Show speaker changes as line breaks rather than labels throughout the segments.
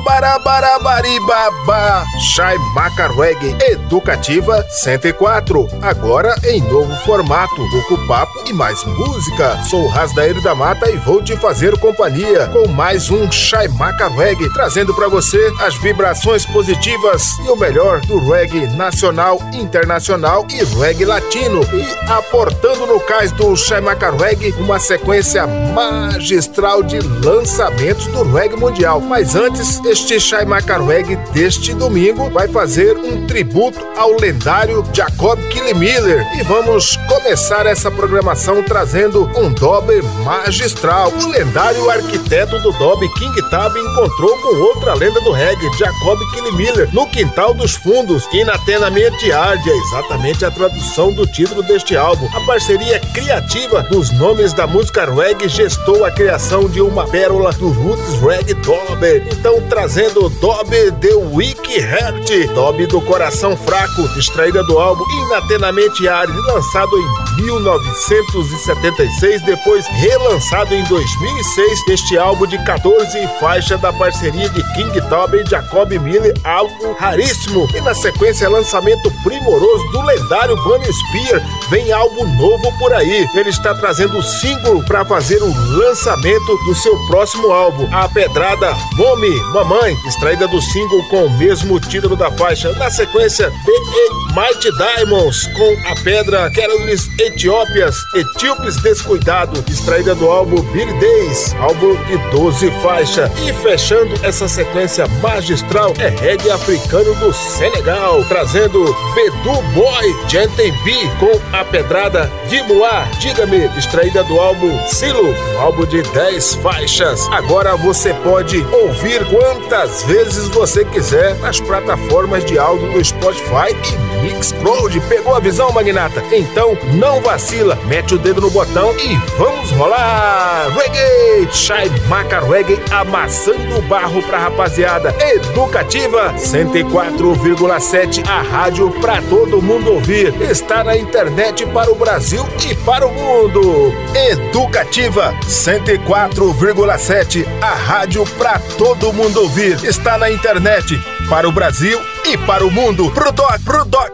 Barabaribaba, Shai Macarweg Educativa 104. Agora em novo formato, pouco papo e mais música. Sou Rasdaíro da Mata e vou te fazer companhia com mais um Shai Macarweg, trazendo para você as vibrações positivas e o melhor do reggae nacional, internacional e reggae latino. E aportando no cais do Shai Macarweg uma sequência magistral de lançamentos do reggae mundial. Mas antes, este Shai Macarweg deste domingo vai fazer um tributo ao lendário Jacob Killemiller e vamos começar essa programação trazendo um dobe magistral. O lendário arquiteto do dobe King Tab encontrou com outra lenda do reggae, Jacob Killemiller, no quintal dos fundos, inatenamente arde, é exatamente a tradução do título deste álbum. A parceria criativa dos nomes da música reggae gestou a criação de uma pérola do roots reggae dobe. Então trazendo do Dobby The Weak Heart, Dobby do Coração Fraco, extraída do álbum Inatenamente Árido, lançado em 1976, depois relançado em 2006, este álbum de 14 faixas da parceria de King Tobin e Jacob Miller, álbum raríssimo. E na sequência, lançamento primoroso do lendário Bunny Spear, vem álbum novo por aí. Ele está trazendo o single para fazer o lançamento do seu próximo álbum, A Pedrada Mommy, Mamãe, extraída do single com o mesmo título da faixa. Na sequência, The Mighty Diamonds com a pedra Carolines Etiópias, Etíopes Descuidado, extraída do álbum Billy Days, álbum de 12 faixas. E fechando essa sequência magistral é reggae africano do Senegal, trazendo Bedu Boy Genten B com a pedrada Dimoa, Diga-me, extraída do álbum Silo, um álbum de 10 faixas. Agora você pode ouvir quantas vezes você quiser nas plataformas de áudio do Spotify e Mixcloud. Pegou a visão, magnata? Então não vacila, mete o dedo no botão e vamos rolar! Reggae! Shai Maca Reggae amassando o barro pra rapaziada. Educativa 104,7, a rádio pra todo mundo ouvir. Está na internet para o Brasil e para o mundo. Educativa 104,7, a rádio pra todo mundo ouvir. Está na internet para o Brasil e para o mundo. Pro doc, pro doc.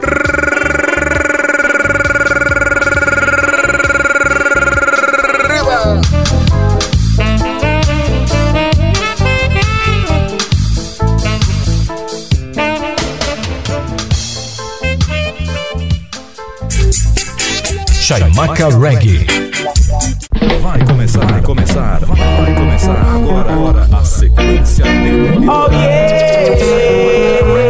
Chaimaca Reggae. Vai começar, vai começar, vai começar agora, agora a sequência
Oh Are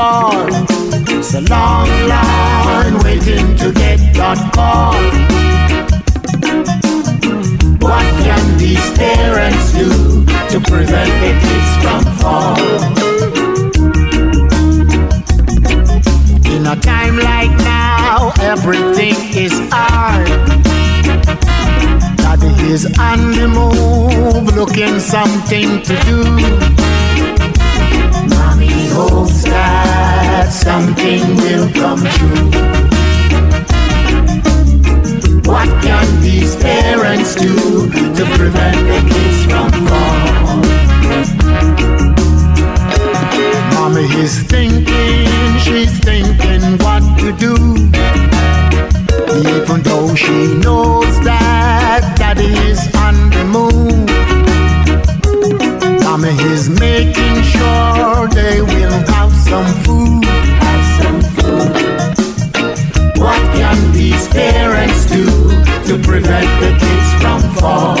call. It's a long line waiting to get that call. What can these parents do to prevent their kids from fall? In a time like now, everything is hard. Daddy is on the move, looking something to do. Hopes that something will come true. What can these parents do to prevent the kids from fall? Mommy is thinking, she's thinking what to do. Even though she knows that daddy is on the move. Mommy is making sure they will have some food. Have some food. What can these parents do to prevent the kids from fall?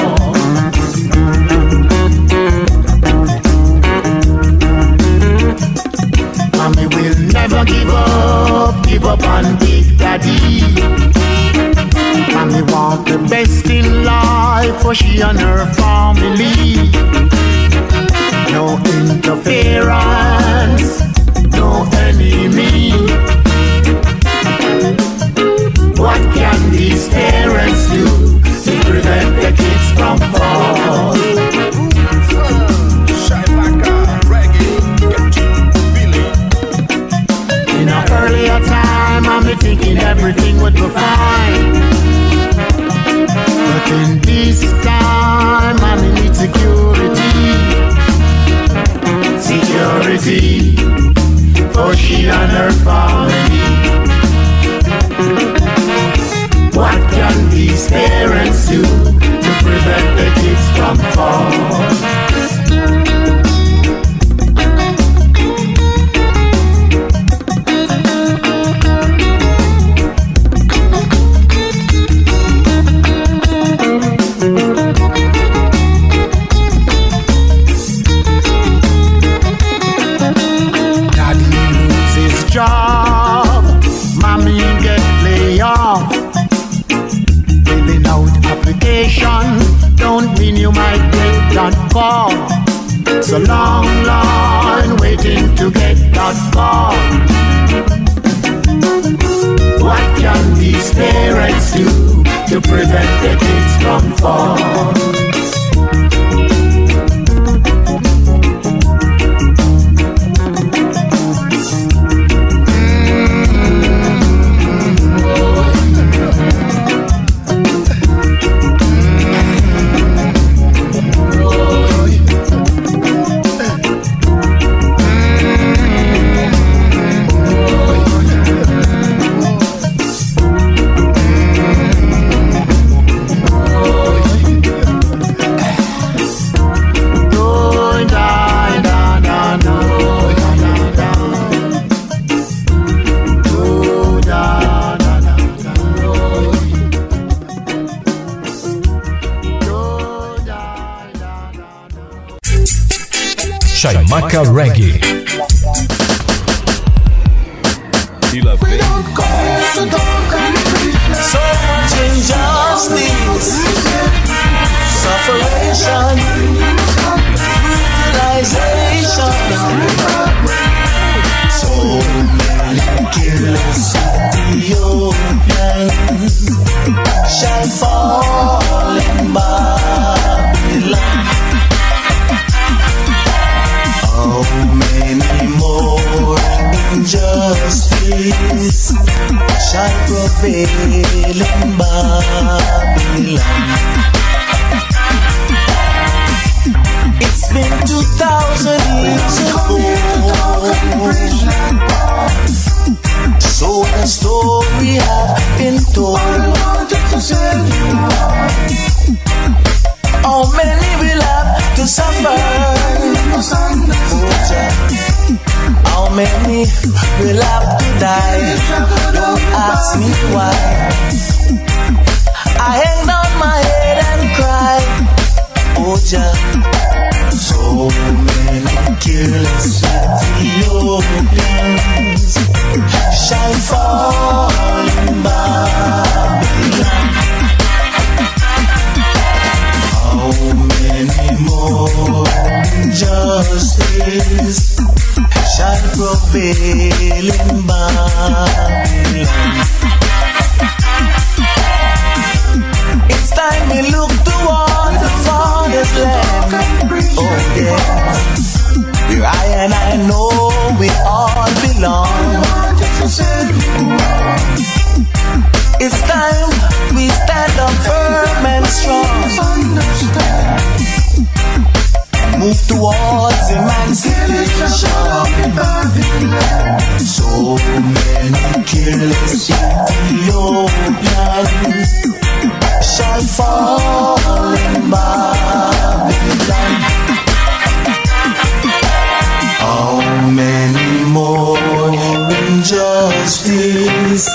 Mommy will never give up, give up on Big Daddy. Mommy want the best in life for she and her family. No interference, no enemy. What can these parents do to prevent the kids from fall?
Rootsman, Shaimaka, Reggae, Get It, Feeling.
In an earlier time, I'm thinking everything would be fine. But in this time, I'm need security. Security for she and her family. What can these parents do to prevent the kids from fall?
Toca Reggae.
Shall prevail in Babylon? It's been two thousand years ago. So the story have been told. How many will have to suffer? How many will have die? Don't ask me why. I hang down my head and cry. Oh, Jah. So many killers Ethiopians shall fall in Babylon. How many more injustice shall prevail in Babylon? It's time we look toward the Father's land. Oh yes, where I and I know we all belong. It's time we stand up firm and strong. Move towards emancipation. So many killers Ethiopians shall fall in Babylon. How many more injustice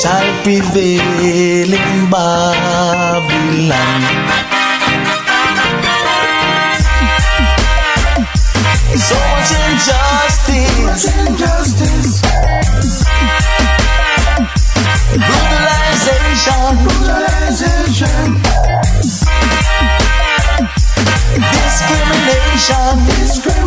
shall prevail in Babylon. George and injustice, Brutalization. Brutalization. Discrimination. Discrimination.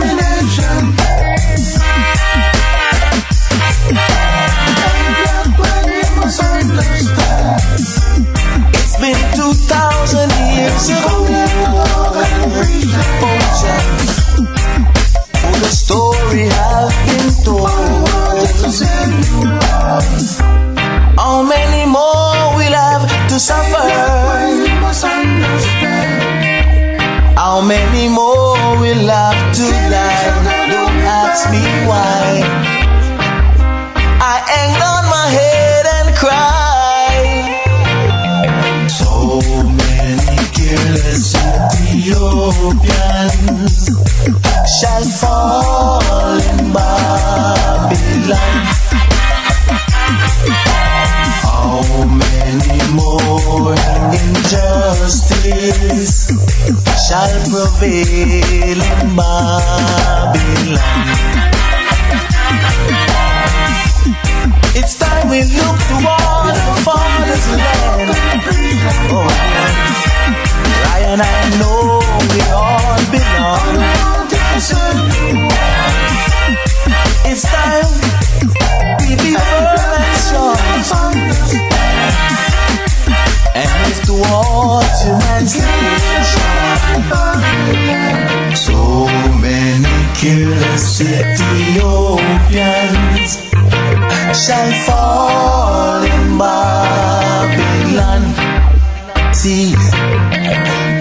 Many more will have to die? Don't ask me why. I hang on my head and cry. So many careless Ethiopians shall fall in Babylon. How many more injustice shall prevail in Babylon? It's time we look toward the Father's land. Oh, and I know we all belong. It's time we be firm and strong many careless Ethiopians shall fall in Babylon. See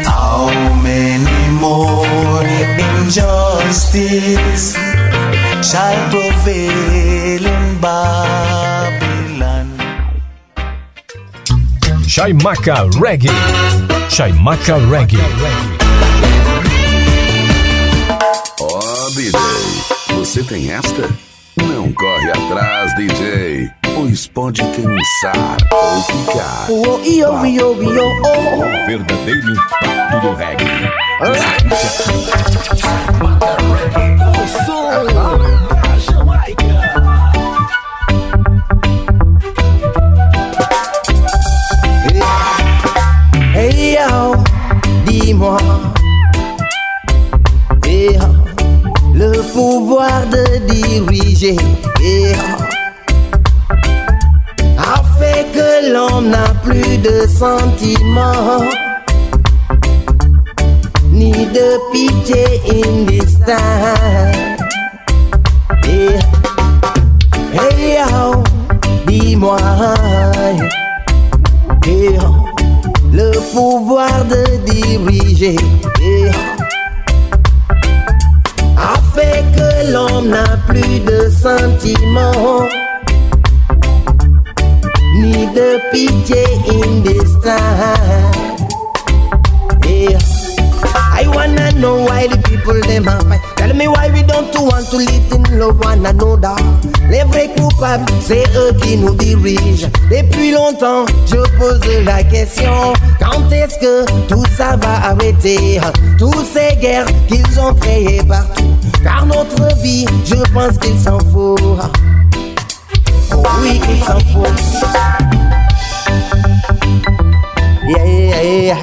how many more injustice shall prevail in Babylon.
Chaimaca Reggae. Chaimaca Reggae.
Você tem esta? Não corre atrás, DJ, pois pode cansar ou ficar.
Oh, io, io, io, oh.
O verdadeiro impacto do reggae.
Hey yo, dis-moi, eh, le pouvoir de diriger. A fait que l'homme n'a plus de sentiments. Ni de pitié in this time. Eh, Hey dis-moi. Le pouvoir de diriger. Eh, a fait que l'homme n'a plus de sentiments ni de pitié in this time. Eh, I wanna know why the people them a fight. Tell me why we don't want to live in love one another. Les vrais coupables, c'est eux qui nous dirigent. Depuis longtemps, je pose la question quand est-ce que tout ça va arrêter? Tous ces guerres qu'ils ont créées partout. Car notre vie, je pense qu'ils s'en foutent. Oh oui, qu'ils s'en foutent. Yeah, yeah, yeah.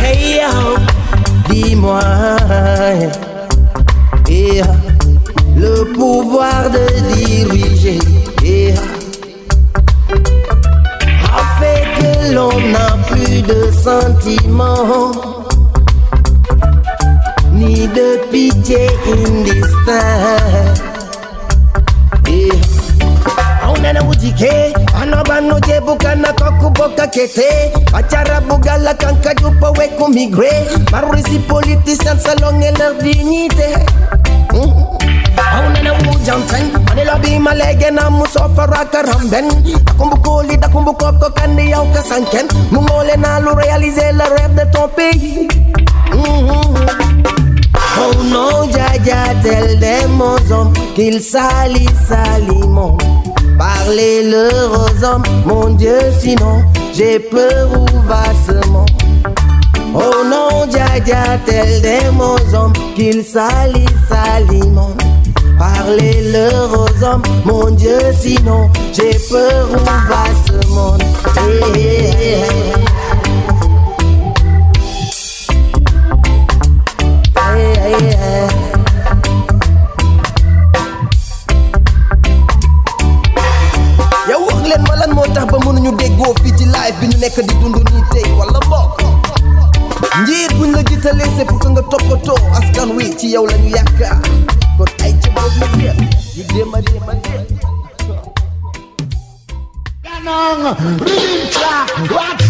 Hey yo, dis-moi, eh, le pouvoir de diriger l'on n'a plus de sentiments, ni de pitié indistinct. Eh. aunana wujike anobanu jebuka na kokuboka kete bachara bugala kanka jupo we kumigre marurisi politiciens salon et leur dignité. Mm-hmm sanken na lu de Oh non, Jaja, des mon hommes qu'il salit salimon. Parlez-le aux hommes, mon Dieu, sinon j'ai peur ou vassement. Oh non, Jaja, tel des mon hommes qu'il salit salimon. Parlez leur aux hommes, mon Dieu, sinon j'ai peur, on va ce monde. Hey, hey, hey. nekk di dund nii tey wala bokk? Njiit buñ la jiitalee c'est pour que nga toppatoo askan wi ci yow lañu yaakaar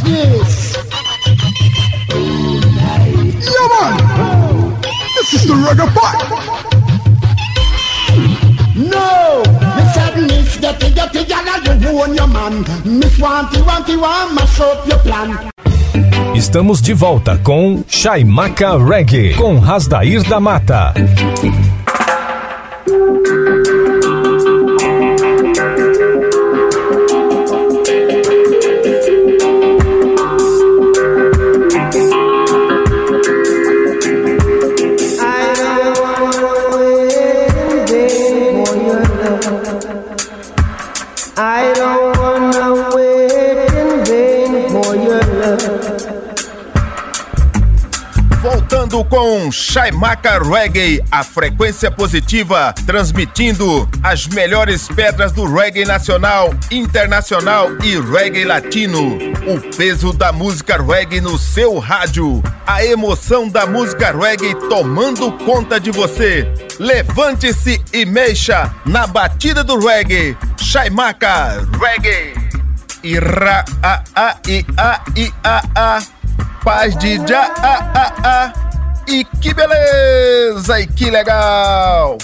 this. Yeah, man. This is the reggae part. No, Miss Agnes, get it, get it, y'all, you own your man. Miss Wanty, Wanty, want mash up your plan.
Estamos de volta com Chaimaca Reggae, com Rasdair da Mata.
Com Shaimaka Reggae, a frequência positiva, transmitindo as melhores pedras do reggae nacional, internacional e reggae latino. O peso da música reggae no seu rádio. A emoção da música reggae tomando conta de você. Levante-se e mexa na batida do reggae. Shaimaka Reggae. Ira a a i a i a a. Paz de já a a a. E que beleza! E que legal!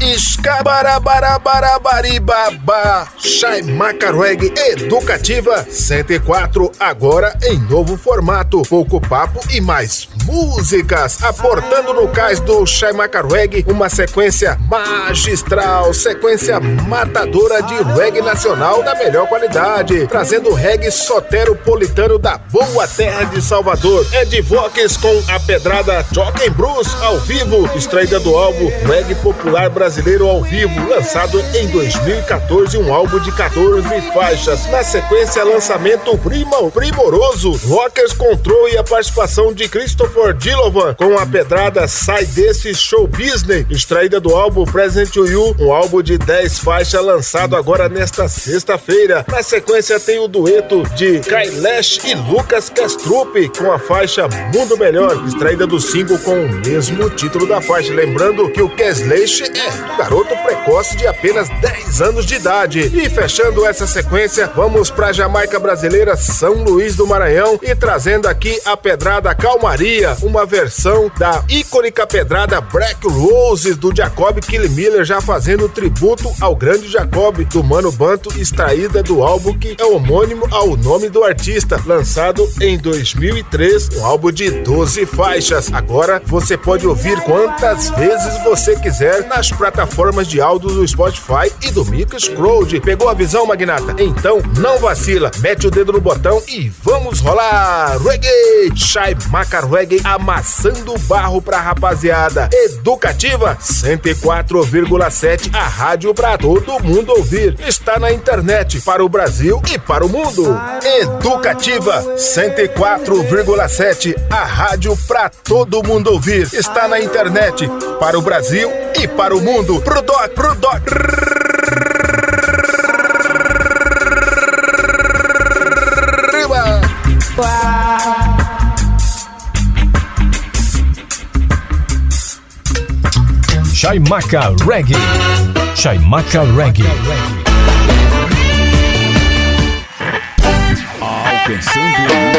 Escabarabarabarabaribaba. Shai Macarweg Educativa 104 agora em novo formato. Pouco papo e mais músicas aportando no cais do Shai Macarweg uma sequência magistral sequência matadora de reggae nacional da melhor qualidade trazendo reggae soteropolitano da boa terra de Salvador. Ed Vox com a pedrada Jock Bruce ao vivo extraída do álbum Reggae Popular Brasileiro brasileiro ao vivo, lançado em 2014, um álbum de 14 faixas. Na sequência, lançamento prima, primoroso, Rockers Control e a participação de Christopher Dillovan com a pedrada Sai Desse Show Business, extraída do álbum Present to You, um álbum de 10 faixas lançado agora nesta sexta-feira. Na sequência, tem o dueto de Kailash e Lucas Castrup com a faixa Mundo Melhor, extraída do single com o mesmo título da faixa. Lembrando que o Keslash é um garoto precoce de apenas 10 anos de idade. E fechando essa sequência, vamos para Jamaica brasileira São Luís do Maranhão e trazendo aqui a pedrada Calmaria, uma versão da icônica pedrada Black Roses do Jacob Kilmiller, já fazendo tributo ao grande Jacob do Mano Banto, extraída do álbum que é homônimo ao nome do artista, lançado em 2003, um álbum de 12 faixas. Agora você pode ouvir quantas vezes você quiser nas plataformas de áudio do Spotify e do Mixcloud. Pegou a visão, Magnata? Então não vacila, mete o dedo no botão e vamos rolar! Reggae! Shai Macar Reggae amassando barro pra rapaziada. Educativa 104,7, a rádio pra todo mundo ouvir. Está na internet para o Brasil e para o mundo. Educativa 104,7, a rádio pra todo mundo ouvir. Está na internet para o Brasil e para o mundo mundo. Pro doc, pro doc.
Chaimaca Reggae. Chaimaca Reggae. Alcançando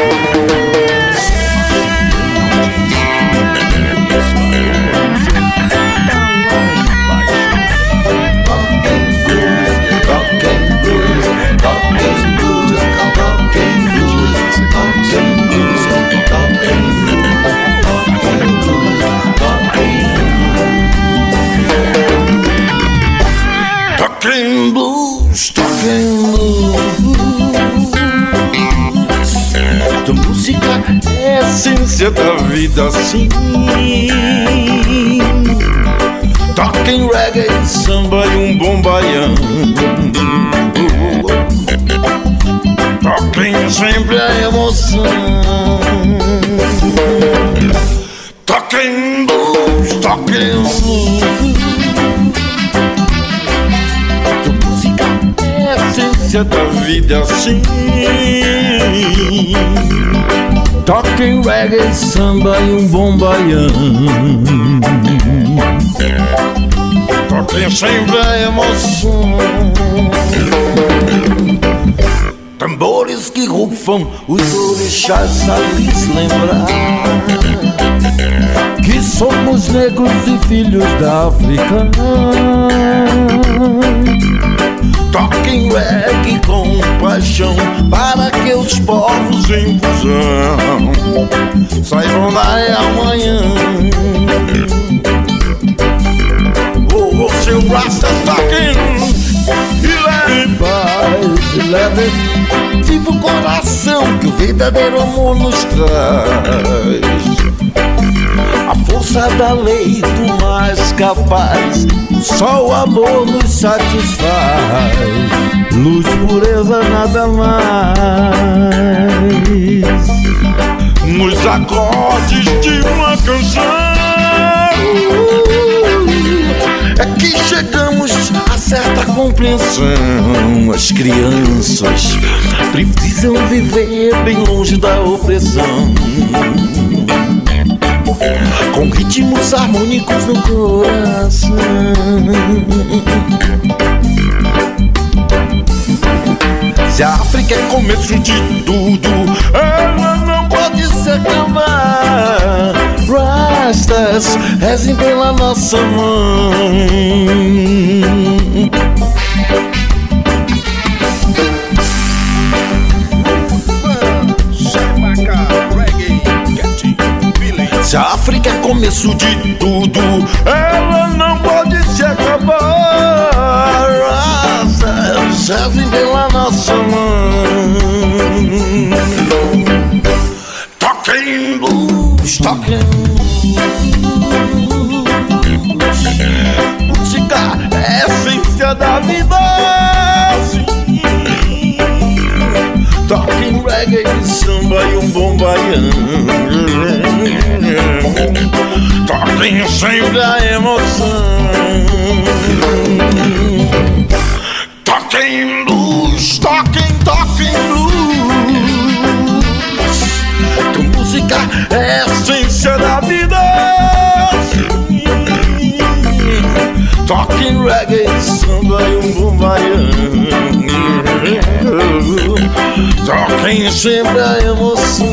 a da vida, sim. Talking reggae, samba e um bom baião. Talking sempre a emoção. Talking blues, talking blues. essência da vida assim. Toquem reggae, samba e um bom baião. Toquem sempre a emoção. Tambores que rufam, os orixás a lhes lembrar Que somos negros e filhos da África Toquem reggae com paixão Para que os povos em fusão. Saibam da amanhã. Oh, oh seu Rasta toquem E leve paz, e leve. Viva o coração que o verdadeiro amor nos traz força da lei do mais capaz, só o amor nos satisfaz. Luz, pureza, nada mais. nos acordes de uma canção. É que chegamos a certa compreensão. As crianças precisam viver bem longe da opressão. Com ritmos harmônicos no coração. Se a África é começo de tudo, ela não pode se acabar. Rastas, rezem pela nossa mãe. Se a África é começo de tudo, ela não pode se acabar. Rezem pela nossa mãe. Toquem blues, toquem blues. Música é a essência da vida. Reggae, samba e um bom baiano. Toquem sempre a emoção. Toquem blues, toquem, toquem blues. Que música é a essência da vida. Toquem reggae, samba e um bom baiano. Toquem sempre a emoção.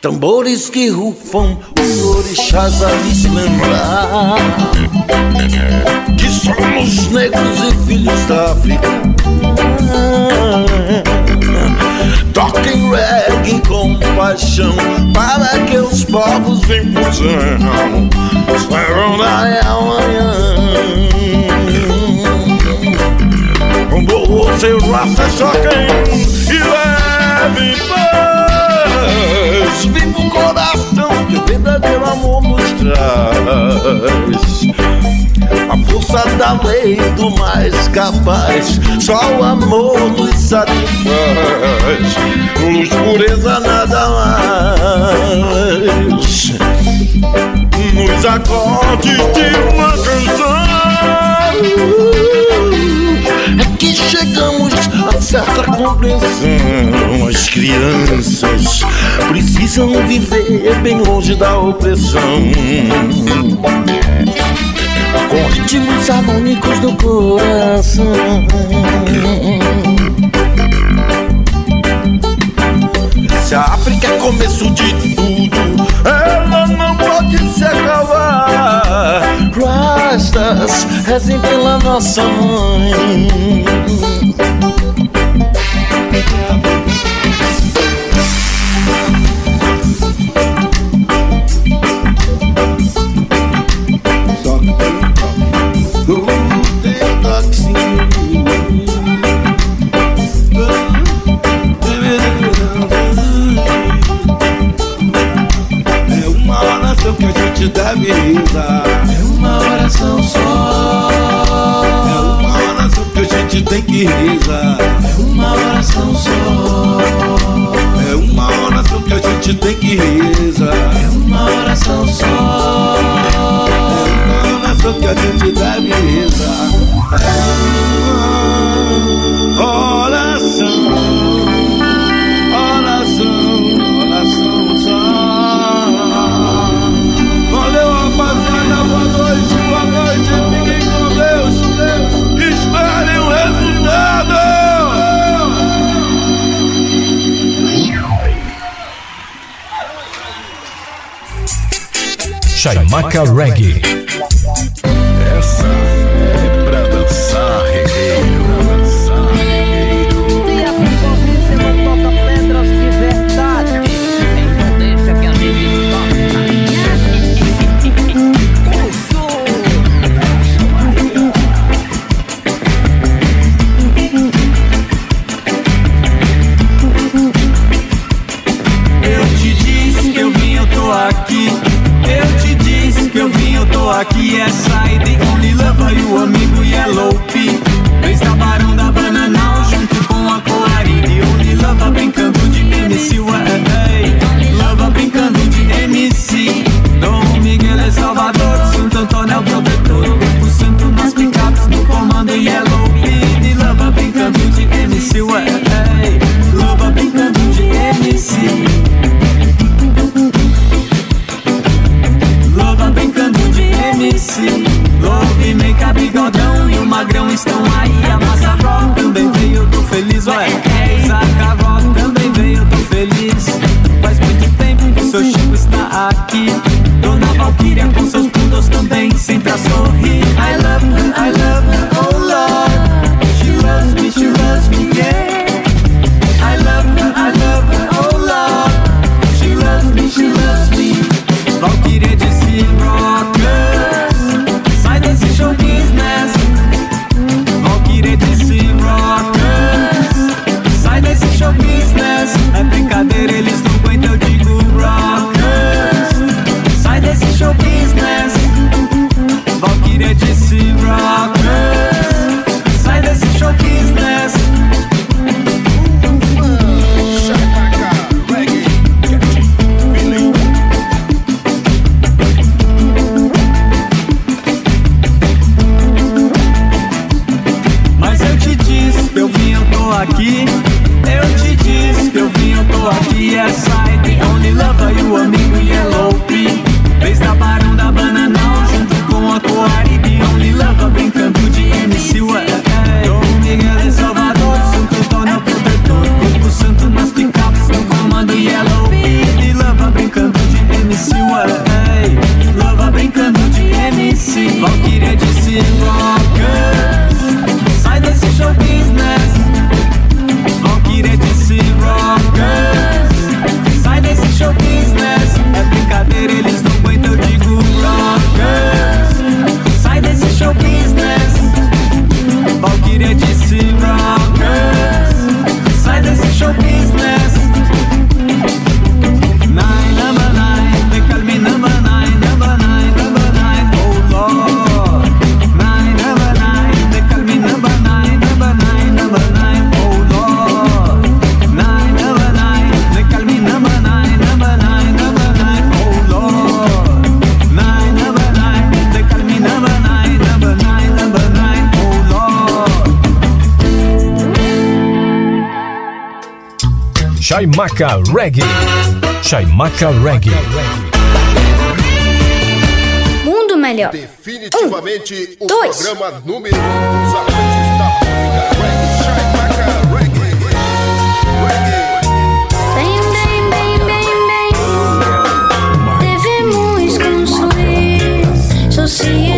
Tambores que rufam, os orixás a nos lembrar Que somos negros e filhos da África. Toquem reggae com paixão Para que os povos em fusão Saibam da amanhã Um bom seu raça choquem E levem paz Viva o coração que o verdadeiro amor nos traz a força da lei do mais capaz, só o amor nos satisfaz. Luz, pureza, nada mais. Nos acordes de uma canção chegamos a certa compreensão. As crianças precisam viver bem longe da opressão com ritmos harmônicos do coração. Se a África é começo de tudo, ela não pode se acabar. Rastas, rezem pela nossa mãe. Uma oração que a gente deve rezar. É uma oração só. É uma oração que a gente tem que rezar. É uma oração só. É uma oração que a gente tem que rezar. É uma oração só. É uma oração que a gente deve rezar. É
Shaimaka Reggae. Chaimaka Reggae. Chaimaca Reggae.
Mundo Melhor.
Definitivamente um, o
dois.
programa número 1 um dos reggae. Reggae.
Bem, bem, bem, bem, bem. Devemos construir.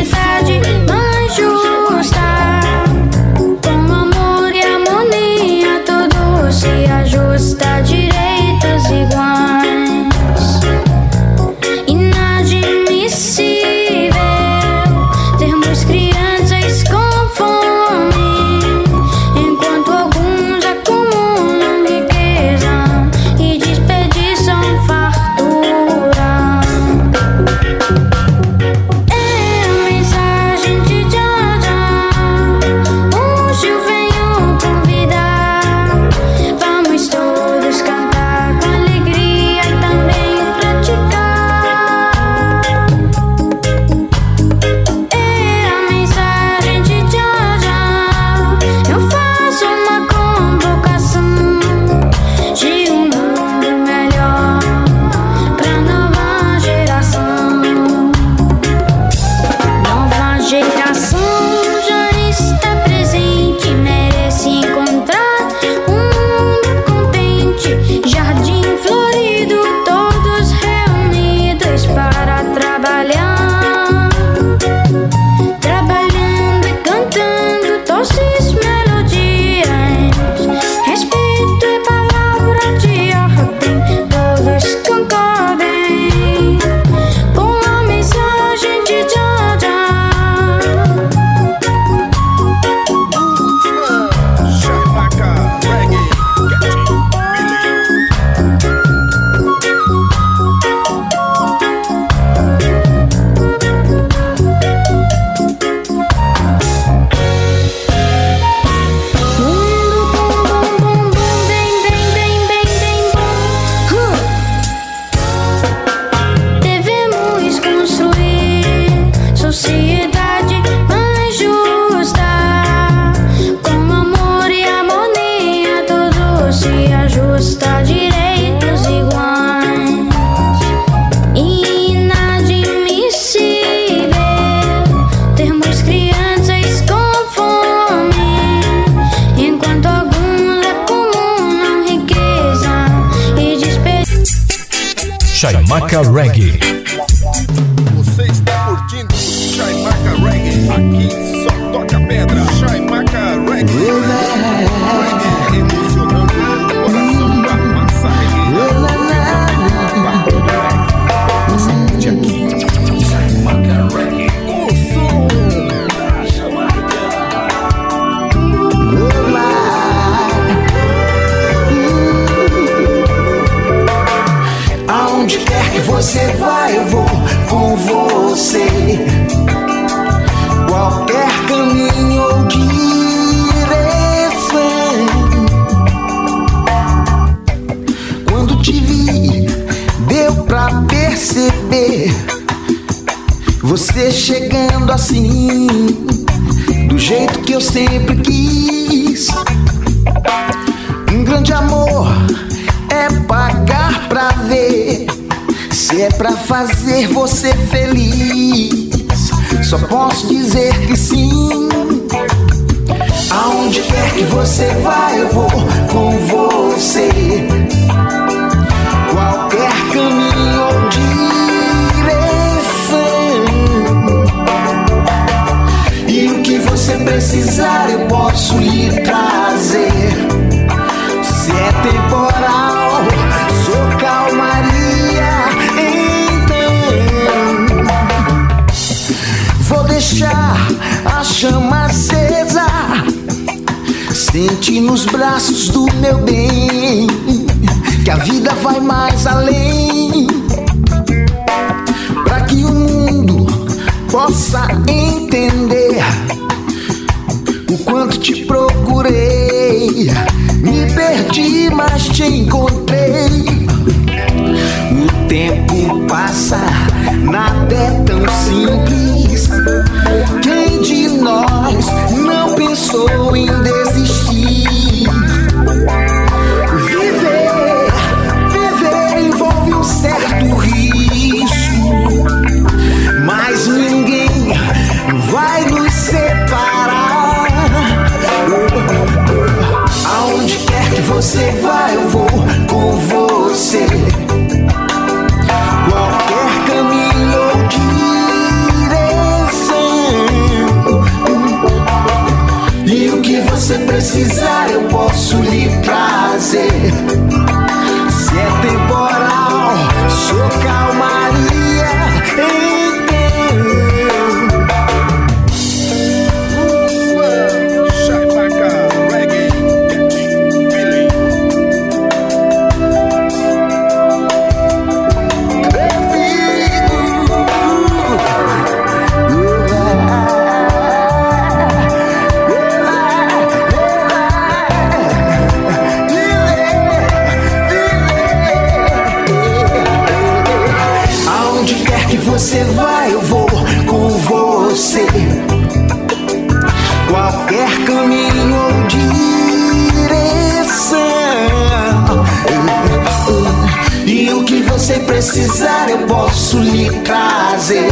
Precisar, eu posso lhe trazer.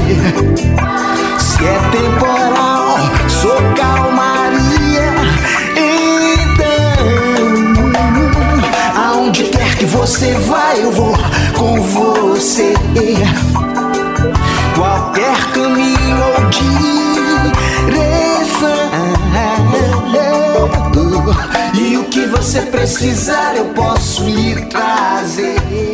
Se é temporal, sou calmaria. Então, aonde quer que você vá, eu vou com você. Qualquer caminho ou direção. E o que você precisar, eu posso lhe trazer.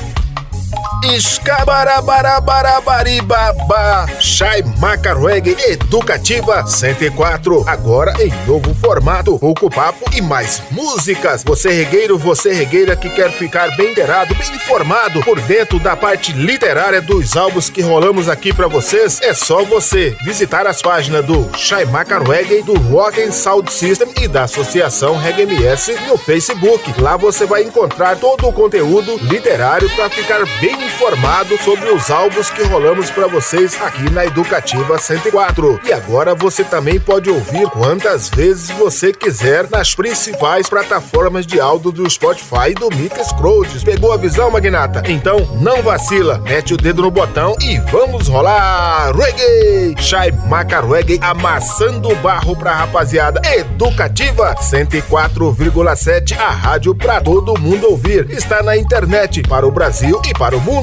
Escabarabarabarabariba Chaimaca Reggae Educativa 104 Agora em novo formato. Pouco papo e mais músicas. Você regueiro, você regueira que quer ficar bem inteirado, bem informado. Por dentro da parte literária dos álbuns que rolamos aqui pra vocês É só você visitar as páginas do Chaimaca Reggae Do Rock and Sound System e da Associação Reggae MS no Facebook. Lá você vai encontrar todo o conteúdo literário pra ficar bem informado sobre os álbuns que rolamos para vocês aqui na Educativa 104. E agora você também pode ouvir quantas vezes você quiser nas principais plataformas de áudio do Spotify e do Mix Crowds. Pegou a visão, Magnata? Então não vacila, mete o dedo no botão e vamos rolar! Reggae! Shai Maca Reggae amassando o barro pra rapaziada. Educativa 104,7, a rádio pra todo mundo ouvir. Está na internet para o Brasil e para o mundo.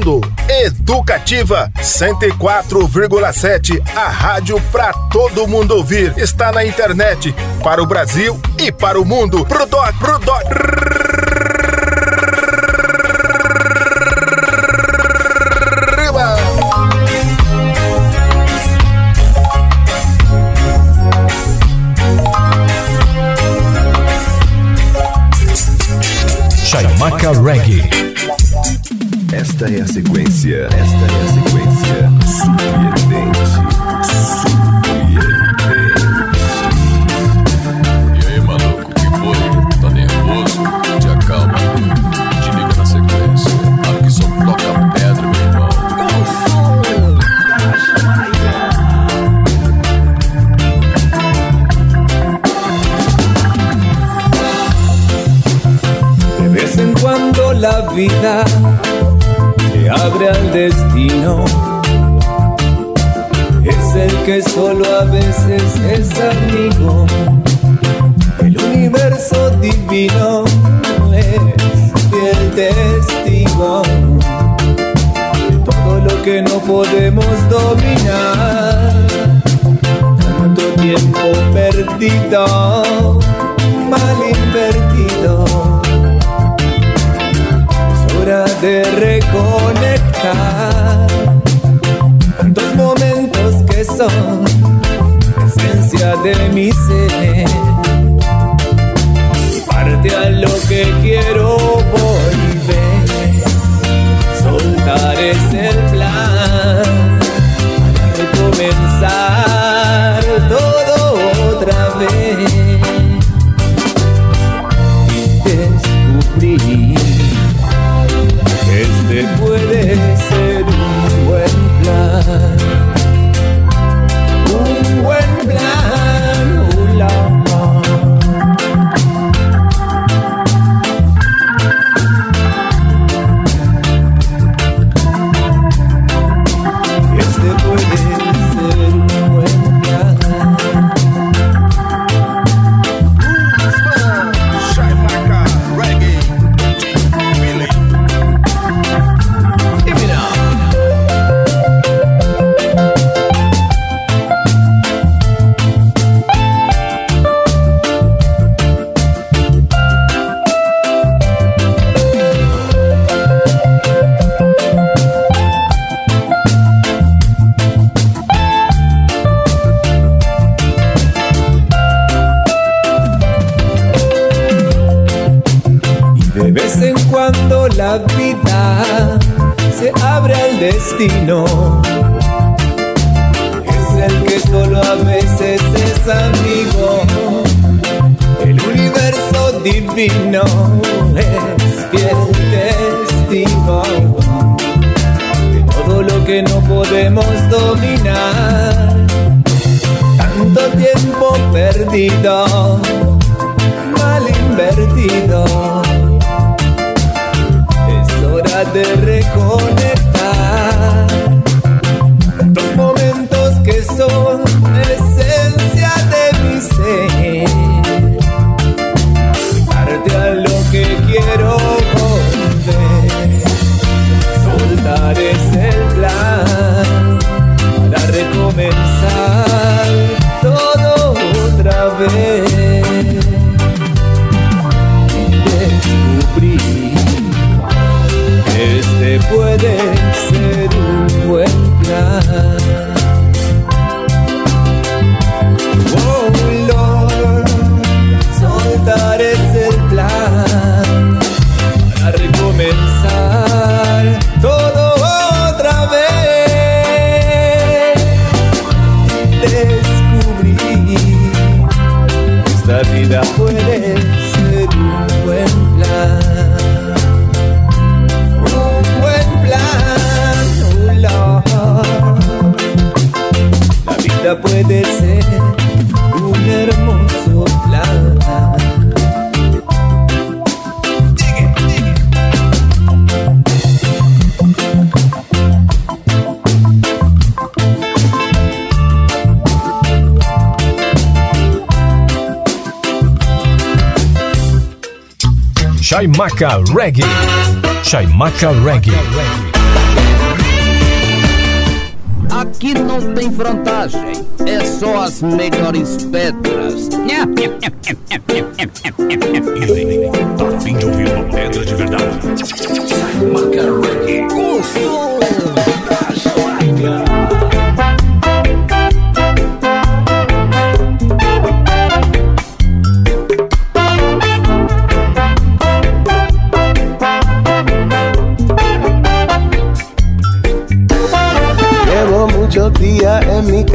Educativa 104,7, a rádio pra todo mundo ouvir. Está na internet para o Brasil e para o mundo. Pro doc, pro doc.
Reggae.
Esta é a sequência. Esta é a sequência. Surpreendente.
E aí, maluco, que foi? Tá nervoso? Te acalma. Te liga na sequência. Aqui só toca pedra, meu irmão.
De vez en cuando la vida abre al destino. Es el que solo a veces es amigo. El universo divino es fiel testigo de todo lo que no podemos dominar. Tanto tiempo perdido, mal invertido. De reconectar tantos momentos que son esencia de mi ser. Parte a lo que quiero volver. Soltar es el plan para recomenzar todo otra vez.
Chaimaca Reggae.
Chaimaca Reggae.
Aqui não tem frontagem, é só as melhores pedras.
Tá fim de ouvir uma pedra de verdade? Chaimaca Reggae.
O som da Jamaica.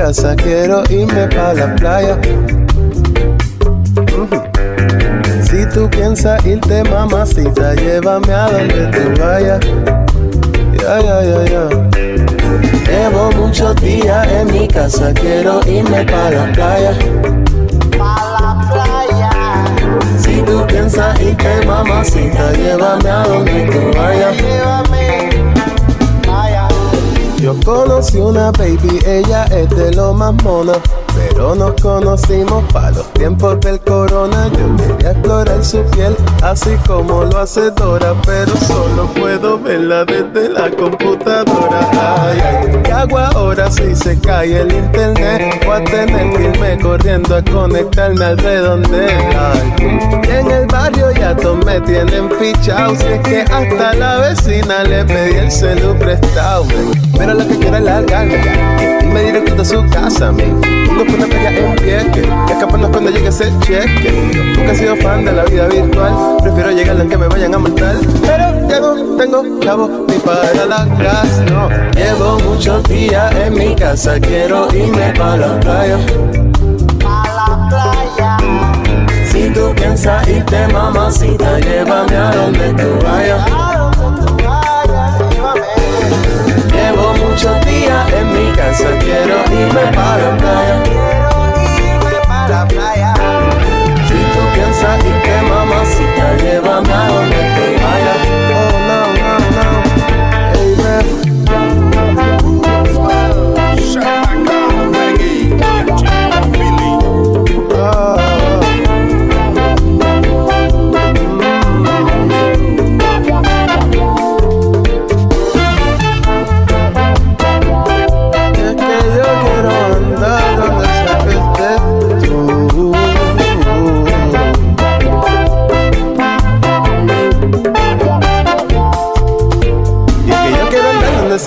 Casa, quiero irme para la playa. Si tú piensas irte, mamacita, llévame a donde tú vayas. Ya, ya, ya, ya. Llevo muchos días en mi casa, quiero irme para la playa. Si tú piensas irte, mamacita, llévame a donde tú vayas. Yo conocí una baby, ella es de lo más mona. Pero nos conocimos para los tiempos del corona. Yo quería explorar su piel, así como lo hace Dora. Pero solo puedo verla desde la computadora. Ay, ay, ¿qué hago ahora si se cae el internet? Voy a tener que irme corriendo a conectarme al redondel. Y en el barrio ya todos me tienen fichado. Si es que hasta la vecina le pedí el celu prestado. Pero lo que quiero es largarme. Irme directo a su casa. Tengo que una playa en pie que cuando llegue ese cheque. Nunca he sido fan de la vida virtual. Prefiero llegar aunque me vayan a multar. Pero ya no tengo chavo ni para la casa. No, llevo muchos días en mi casa. Quiero irme para la playa. Si tú piensas irte, mamacita, llévame a donde tú vayas. Llevo muchos días en descansa. Quiero irme para la playa. Quiero irme para la playa. Si tú piensas y te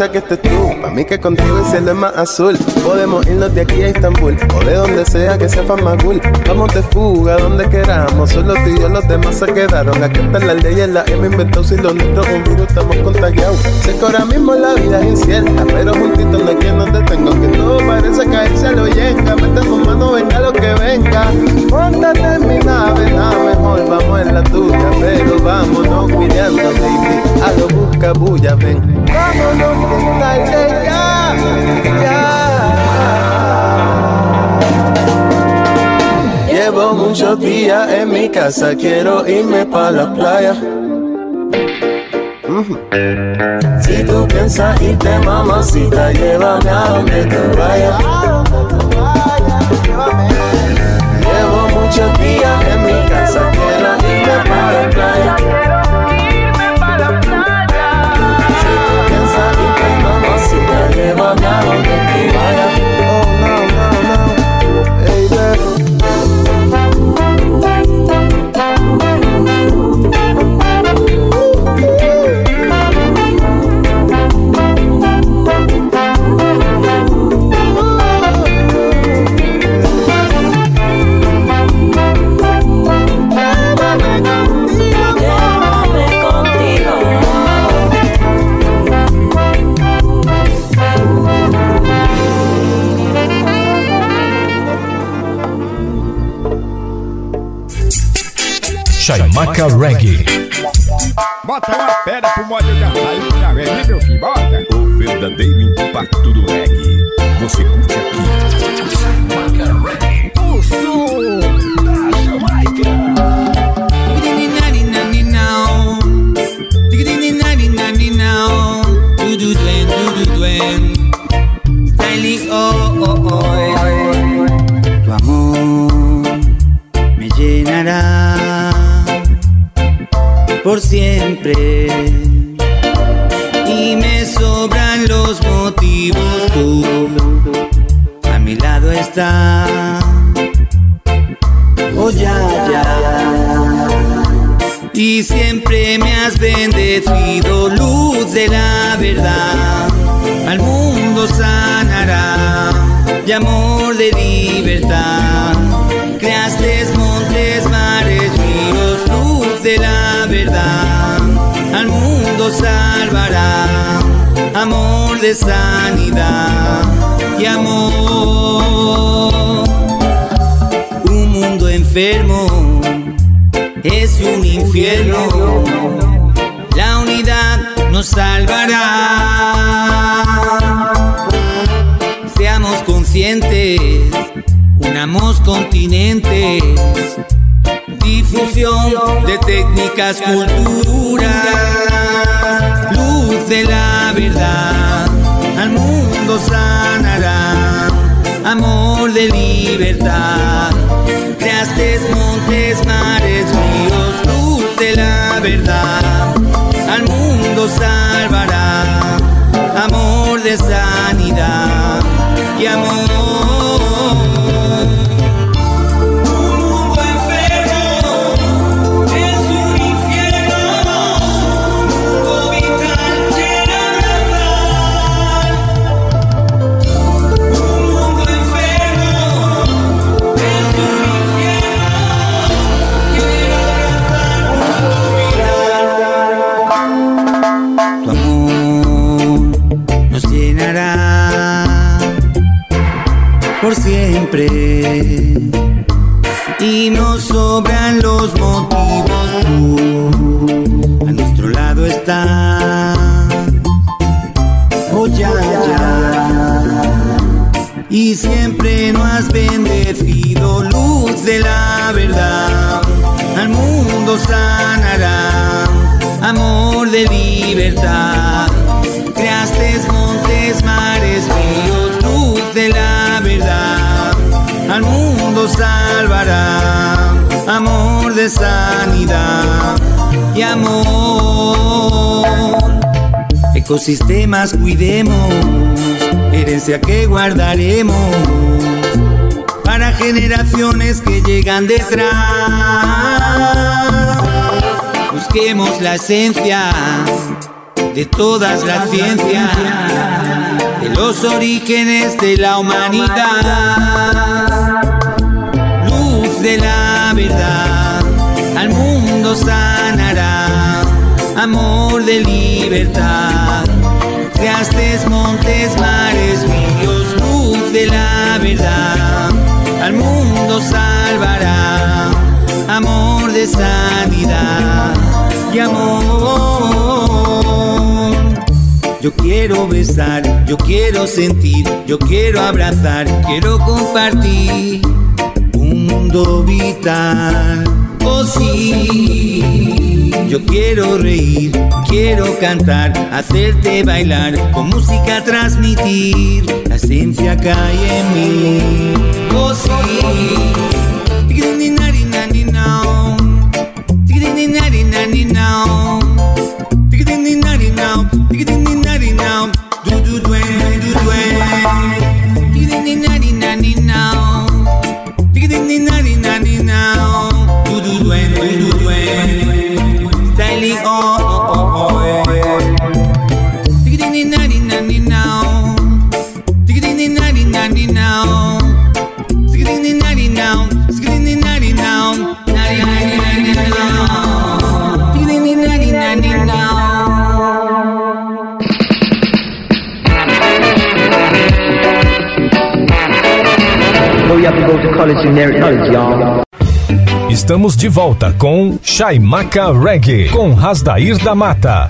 que estés tú. Pa' mí que contigo el cielo más azul. Podemos irnos de aquí a Estambul o de donde sea que sea más cool. Vamos de fuga donde queramos. Solo tú y los demás se quedaron. Aquí están las leyes, la hemos inventado. Si lo nuestro es un virus, estamos contagiados. Sé que ahora mismo la vida es incierta, pero juntitos no hay quien nos detenga. Que todo parece caerse a lo yenga. Metemos mano, venga lo que venga. Móntate en mi nave, nada mejor, vamos en la tuya. Pero vámonos cuidando, baby. A lo busca bulla, ven. Vámonos que es tarde ya, ya. Llevo muchos días en mi casa, quiero irme para la playa. Si tú piensas irte, mamacita, llévame a donde tú vayas. Llevo muchos días en mi casa, quiero irme para
Chaimaca Reggae.
Bota uma pedra pro modo da raiz da velha, meu filho, bota.
O verdadeiro impacto do reggae. Você curte
de sanidad y amor. Un mundo enfermo es un infierno. La unidad nos salvará. Seamos conscientes, unamos continentes. Difusión de técnicas, culturas, luz de la verdad, al mundo sanará, amor de libertad. Creaste montes, mares, ríos, luz de la verdad, al mundo salvará, amor de sanidad y amor. De la verdad. Al mundo sanará, amor de libertad. Creaste montes, mares, ríos, luz de la verdad. Al mundo salvará, amor de sanidad y amor. Ecosistemas cuidemos, herencia que guardaremos para generaciones que llegan detrás. Busquemos la esencia de todas las ciencias, de los orígenes de la humanidad. Luz de la verdad, al mundo sanará, amor de libertad. Creaste montes, mares, ríos, luz de la verdad, al mundo salvará, amor de sanidad y amor. Yo quiero besar, yo quiero sentir, yo quiero abrazar, quiero compartir un mundo vital. Oh sí, yo quiero reír, quiero cantar, hacerte bailar, con música transmitir la esencia que hay en mí.
see. Knowledge, y'all.
Estamos de volta com Chaimaca Reggae, com Rasdair da Mata.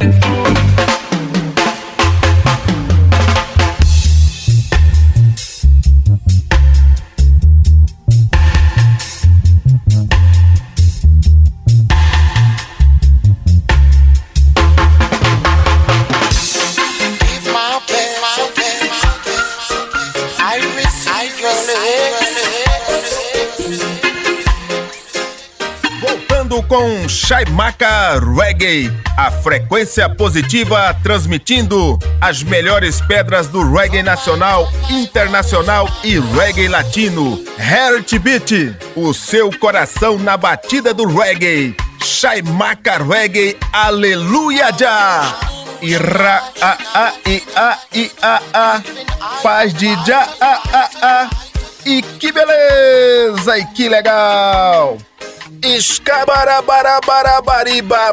Com Shaimaka Reggae, a frequência positiva transmitindo as melhores pedras do reggae nacional, internacional e reggae latino. Heartbeat, o seu coração na batida do reggae. Shaimaka Reggae, aleluia já! Ira a a i a i a a paz de já a a a e que beleza e que legal! Escabarabarabarabariba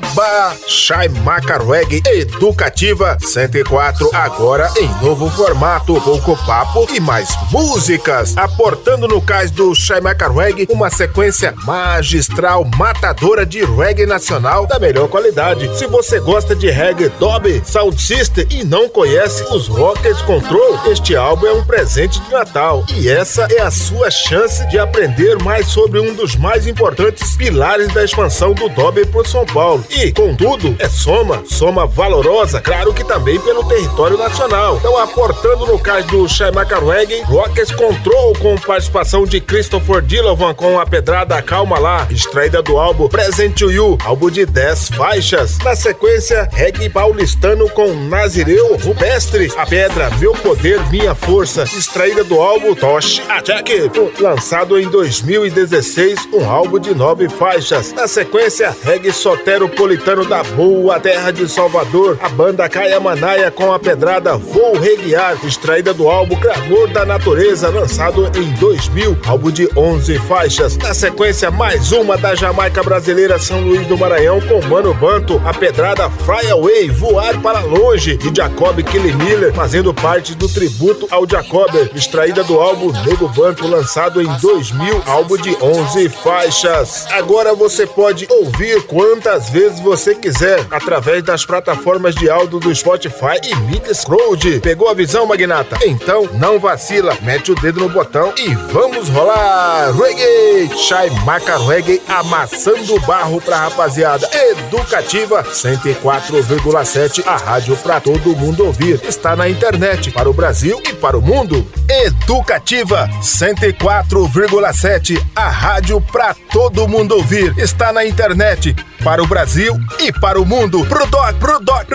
Shai Macarweg Educativa 104 agora em novo formato, pouco papo e mais músicas, aportando no cais do Shai Macarweg uma sequência magistral matadora de reggae nacional da melhor qualidade. Se você gosta de reggae, Dolby, Sound System e não conhece os Rockers Control, este álbum é um presente de Natal. E essa é a sua chance de aprender mais sobre um dos mais importantes pilares da expansão do Dobby por São Paulo. E, contudo, é soma, soma valorosa, claro que também pelo território nacional. Então, aportando no cais do Shaimakarweg, Rockers Control com participação de Christopher Dillovan com a pedrada Calma Lá, extraída do álbum Present to You, álbum de 10 faixas. Na sequência, reggae paulistano com Nazireu Rubestre, a pedra Meu Poder, Minha Força, extraída do álbum Tosh Attack, lançado em 2016, um álbum de nove faixas. Na sequência, reggae soteropolitano da boa terra de Salvador, a banda Caia Manaia com a pedrada Vou Reguiar, extraída do álbum Clamor da Natureza, lançado em 2000, álbum de 11 faixas. Na sequência, mais uma da Jamaica brasileira São Luís do Maranhão com Mano Banto, a pedrada Fly Away, Voar para Longe, de Jacob Kelly Miller, fazendo parte do tributo ao Jacob, extraída do álbum Nego Banto, lançado em 2000, álbum de 11 faixas. Agora você pode ouvir quantas vezes você quiser através das plataformas de áudio do Spotify e Mixcloud. Pegou a visão, Magnata? Então não vacila, mete o dedo no botão e vamos rolar! Reggae! Shai Maca Reggae amassando barro pra rapaziada. Educativa 104,7, a rádio pra todo mundo ouvir. Está na internet para o Brasil e para o mundo. Educativa 104,7, a rádio pra todo mundo ouvir. Está na internet para o Brasil e para o mundo. Pro doc, pro doc.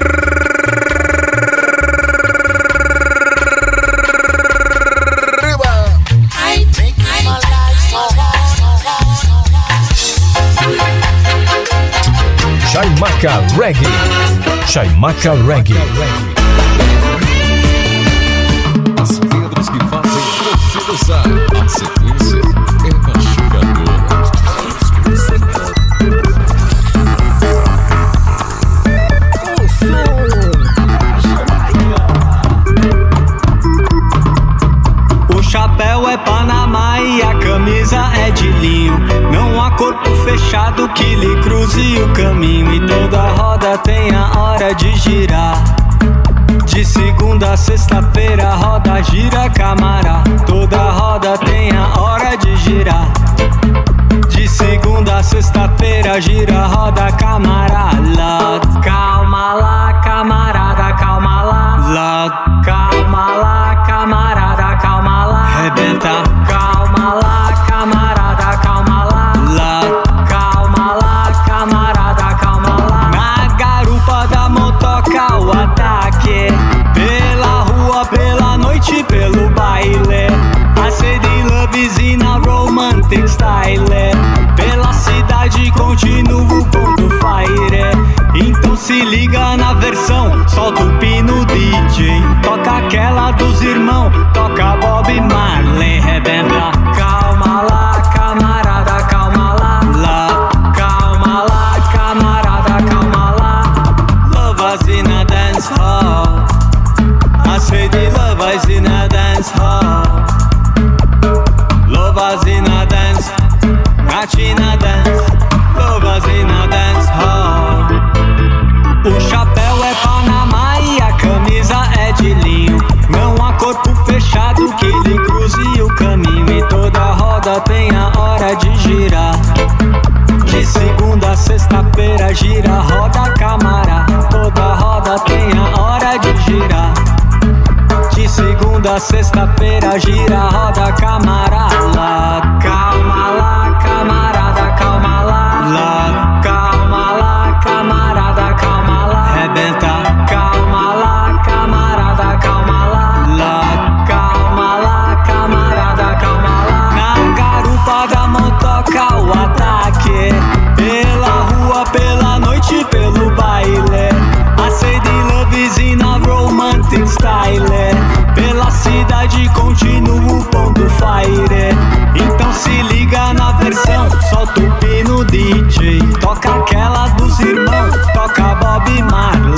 Chaimaca Reggae. Chaimaca Reggae.
As pedras que fazem você dançar.
Fechado que lhe cruze o caminho. E toda roda tem a hora de girar. De segunda a sexta-feira roda gira, camará. Toda roda tem a hora de girar. De segunda a sexta-feira gira, roda, camarada. Calma lá, camarada, calma lá. lá. Calma lá, liga na versão, solta sexta-feira gira, roda camarada. Calma lá,
DJ, toca
aquela dos irmãos, toca Bob Marley.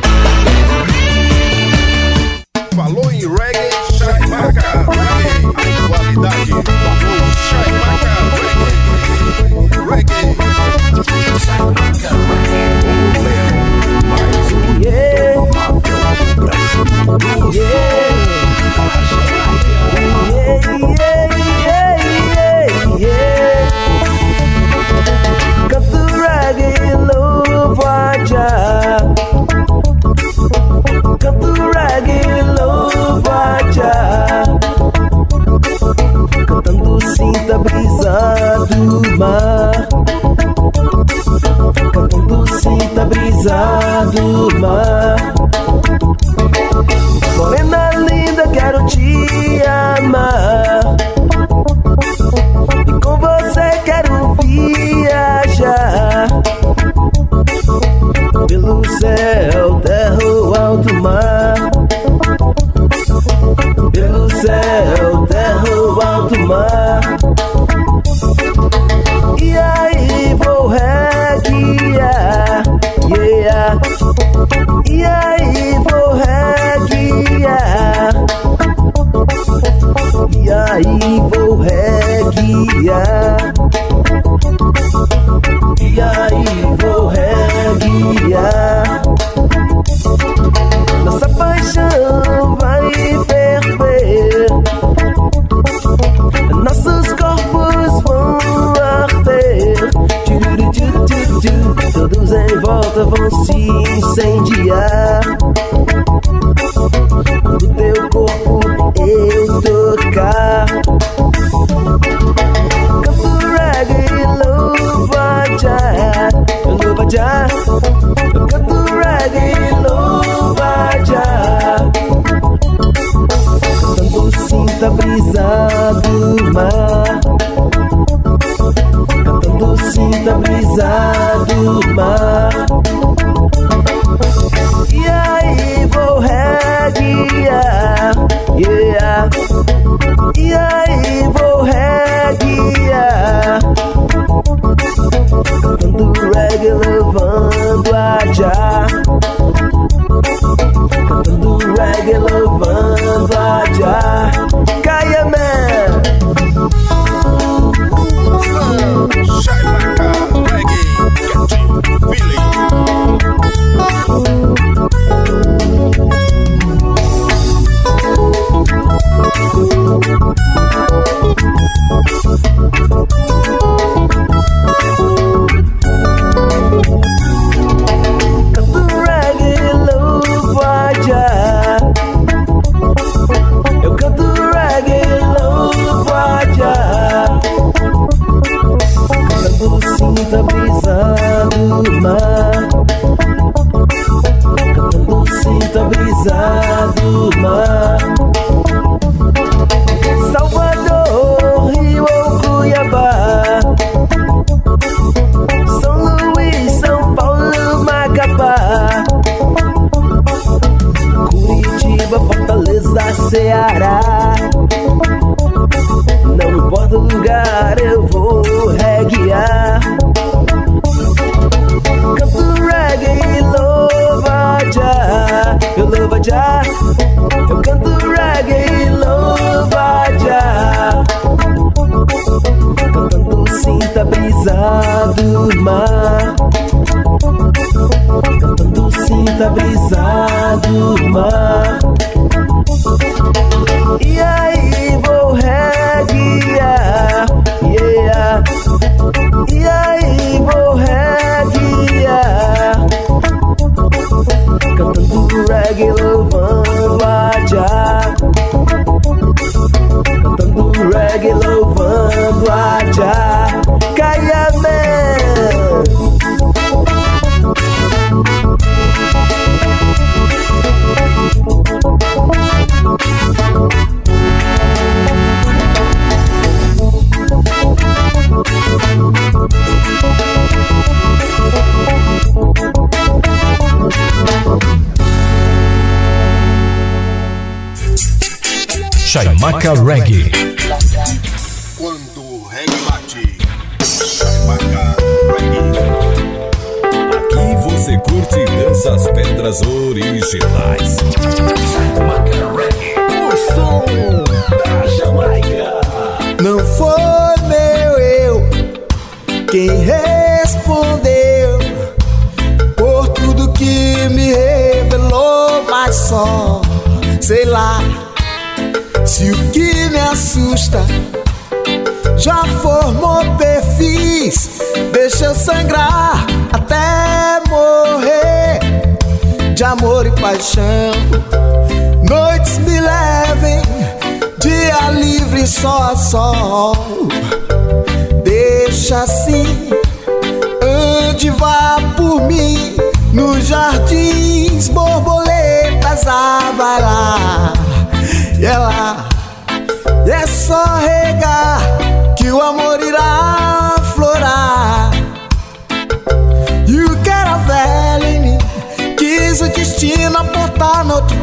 A Reggae.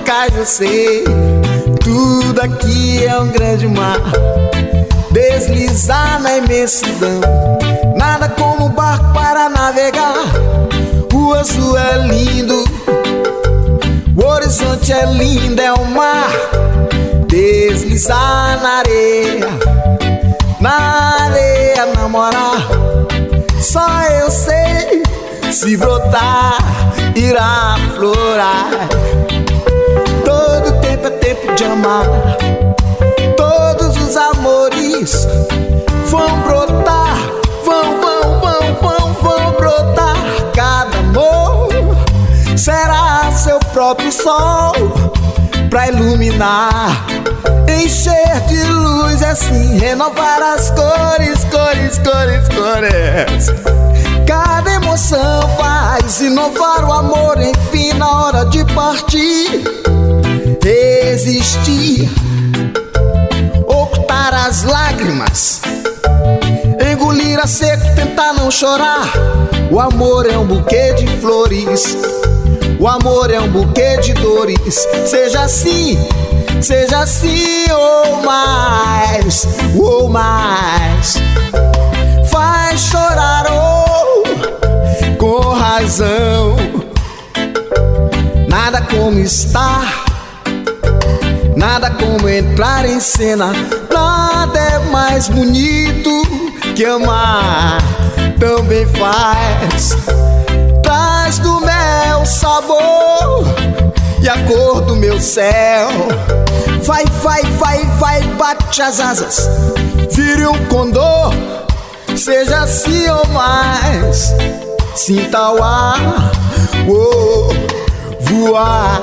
cais eu sei. Tudo aqui é um grande mar. Deslizar na imensidão. Nada como um barco para navegar. O azul é lindo. O horizonte é lindo, é o mar. Deslizar na areia. Na areia namorar. Só eu sei. Se brotar, irá florar de amar. Todos os amores vão brotar, vão, vão, vão, vão, vão brotar. Cada amor será seu próprio sol pra iluminar. Encher de luz assim, renovar as cores, cores, cores, cores. Cada emoção faz inovar o amor, enfim, na hora de partir resistir, ocultar as lágrimas, engolir a seco, tentar não chorar. O amor é um buquê de flores, o amor é um buquê de dores. Seja assim, seja assim ou mais, ou mais. Faz chorar ou com razão. Nada como estar nada como entrar em cena. Nada é mais bonito que amar. Também faz, traz do mel sabor e a cor do meu céu. Vai, vai, vai, vai, bate as asas, vire um condor, seja assim ou mais. Sinta o ar, oh, voar.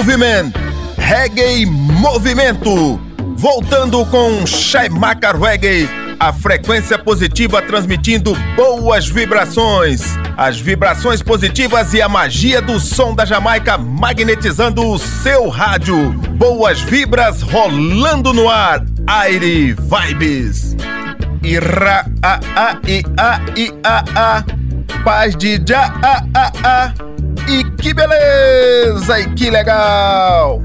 Movimento, Reggae Movimento. Voltando com Chaimaca Reggae, a frequência positiva transmitindo boas vibrações. As vibrações positivas e a magia do som da Jamaica magnetizando o seu rádio. Boas vibras rolando no ar. Aire Vibes. Ira a a i a i a a. Paz de já a a a. E que beleza e que legal!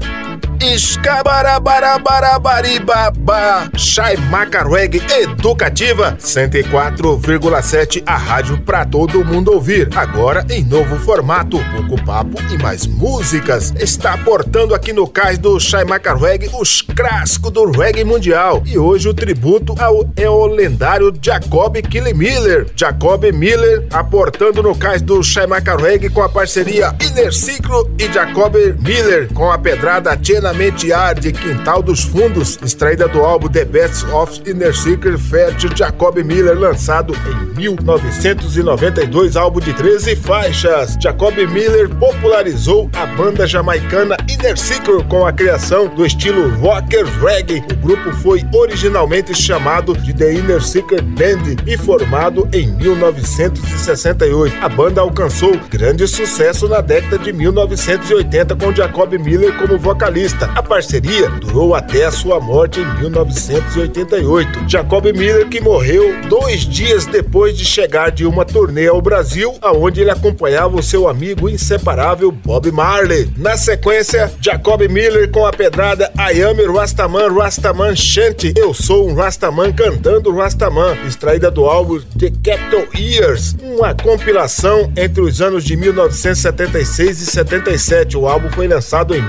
Escabarabarabarabariba Chaimaca Reggae Educativa. 104,7 A rádio pra todo mundo ouvir. Agora em novo formato. Pouco papo e mais músicas. Está portando aqui no cais do Chaimaca Reggae Os clássicos do reggae mundial. E hoje o tributo ao, é o lendário Jacob Miller Jacob Miller aportando no cais do Chaimaca Reggae Com a parceria Inner Ciclo e Jacob Miller Com a pedrada Tchena Mentiar de Quintal dos Fundos, extraída do álbum The Best of Inner Secret Fett Jacob Miller, lançado em 1992, álbum de 13 faixas. Jacob Miller popularizou a banda jamaicana Inner Secret com a criação do estilo rocker reggae. O grupo foi originalmente chamado de The Inner Secret Band e formado em 1968. A banda alcançou grande sucesso na década de 1980 com Jacob Miller como vocalista. A parceria durou até a sua morte em 1988. Jacob Miller que morreu dois dias depois de chegar de uma turnê ao Brasil, aonde ele acompanhava o seu amigo inseparável Bob Marley. Na sequência, Jacob Miller com a pedrada I Am Rastaman Rastaman Chant. Eu sou um Rastaman cantando Rastaman, extraída do álbum The Capital Years, uma compilação entre os anos de 1976 e 77. O álbum foi lançado em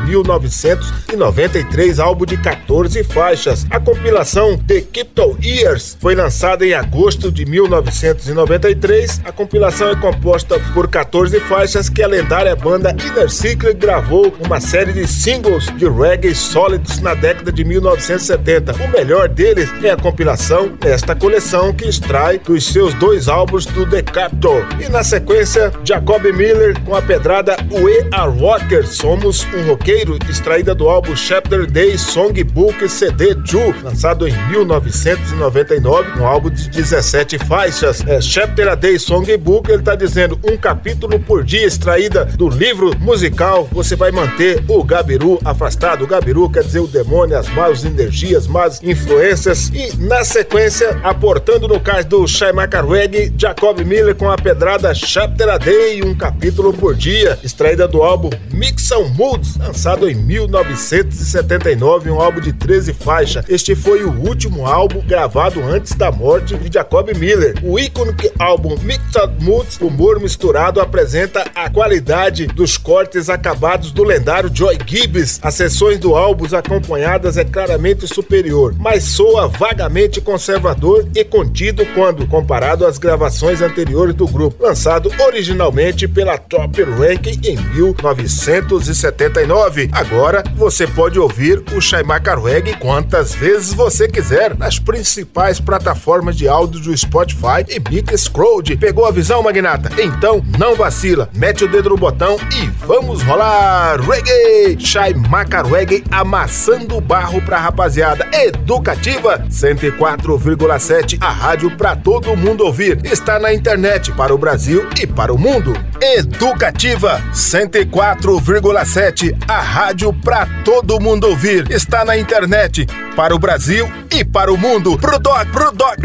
1993, álbum de 14 faixas. A compilação The Capital Years foi lançada em agosto de 1993. A compilação é composta por 14 faixas que a lendária banda Inner Secret gravou uma série de singles de reggae sólidos na década de 1970. O melhor deles é a compilação desta coleção que extrai dos seus dois álbuns do The Capitol. E na sequência, Jacob Miller com a pedrada We Are Rockers, Somos um Roqueiro, extraída do álbum Chapter Day Songbook CD Ju, lançado em 1999, um álbum de 17 faixas. É, Chapter a Day Songbook, ele está dizendo um capítulo por dia, extraída do livro musical. Você vai manter o Gabiru afastado. O Gabiru quer dizer o demônio, as más energias, más influências. E na sequência, aportando no cais do Shaimaka Reggae, Jacob Miller com a pedrada Chapter a Day, um capítulo por dia, extraída do álbum Mix and Moods, lançado em 1999. 1979, um álbum de 13 faixas. Este foi o último álbum gravado antes da morte de Jacob Miller. O icônico álbum Mixed Moods, humor misturado, apresenta a qualidade dos cortes acabados do lendário Joy Gibbs. As sessões do álbum acompanhadas é claramente superior, mas soa vagamente conservador e contido quando comparado às gravações anteriores do grupo, lançado originalmente pela Top Ranking em 1979. Agora você pode ouvir o Shaimaka Reggae quantas vezes você quiser nas principais plataformas de áudio do Spotify e Mixcloud. Pegou a visão, magnata? Então não vacila, mete o dedo no botão e vamos rolar reggae! Shaimaka Reggae amassando barro pra rapaziada educativa 104,7 a rádio pra todo mundo ouvir. Está na internet para o Brasil e para o mundo. Educativa 104,7 a rádio pra todo mundo ouvir. Está na internet para o Brasil e para o mundo. Pro doc, pro doc.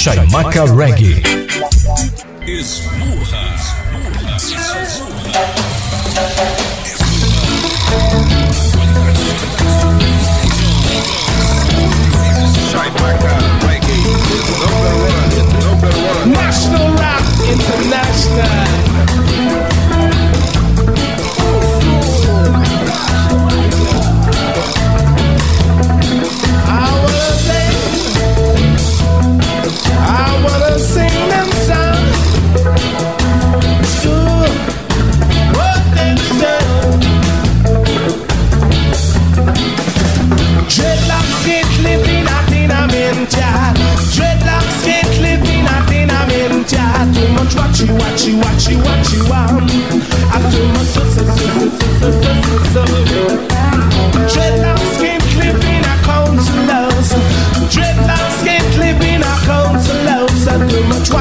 Chaimaca Reggae.
Esmurra.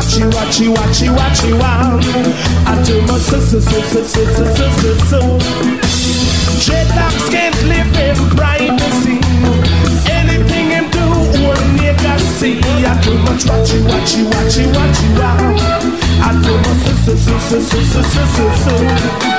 Watchy, watchy, watchy, watchy, wow. I too much so, so, so, so, so, so, so, so, so. Dreadlocks can't live in privacy. Anything him do, one nigga see. I too much watchy, watchy, watchy, watchy, wow. I too much so, so, so, so, so, so, so, so, so.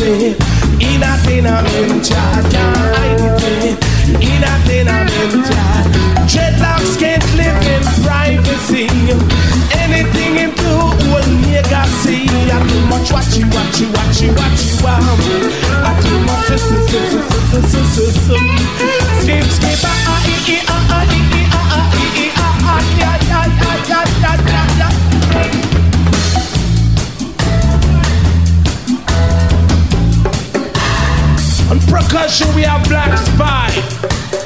mente tena mencha ay mente y la tena mencha dreadlocks can't live in privacy. Anything into will make us see I too much watch you watch you watch you watch you wow I too much skip skip ah ah ah ah ah ah ah ah ah ah ah ah ah ah ah ah percussion we have Black Spy.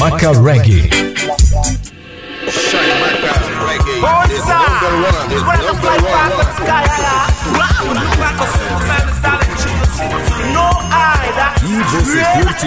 Maca Reggae.
E você curte.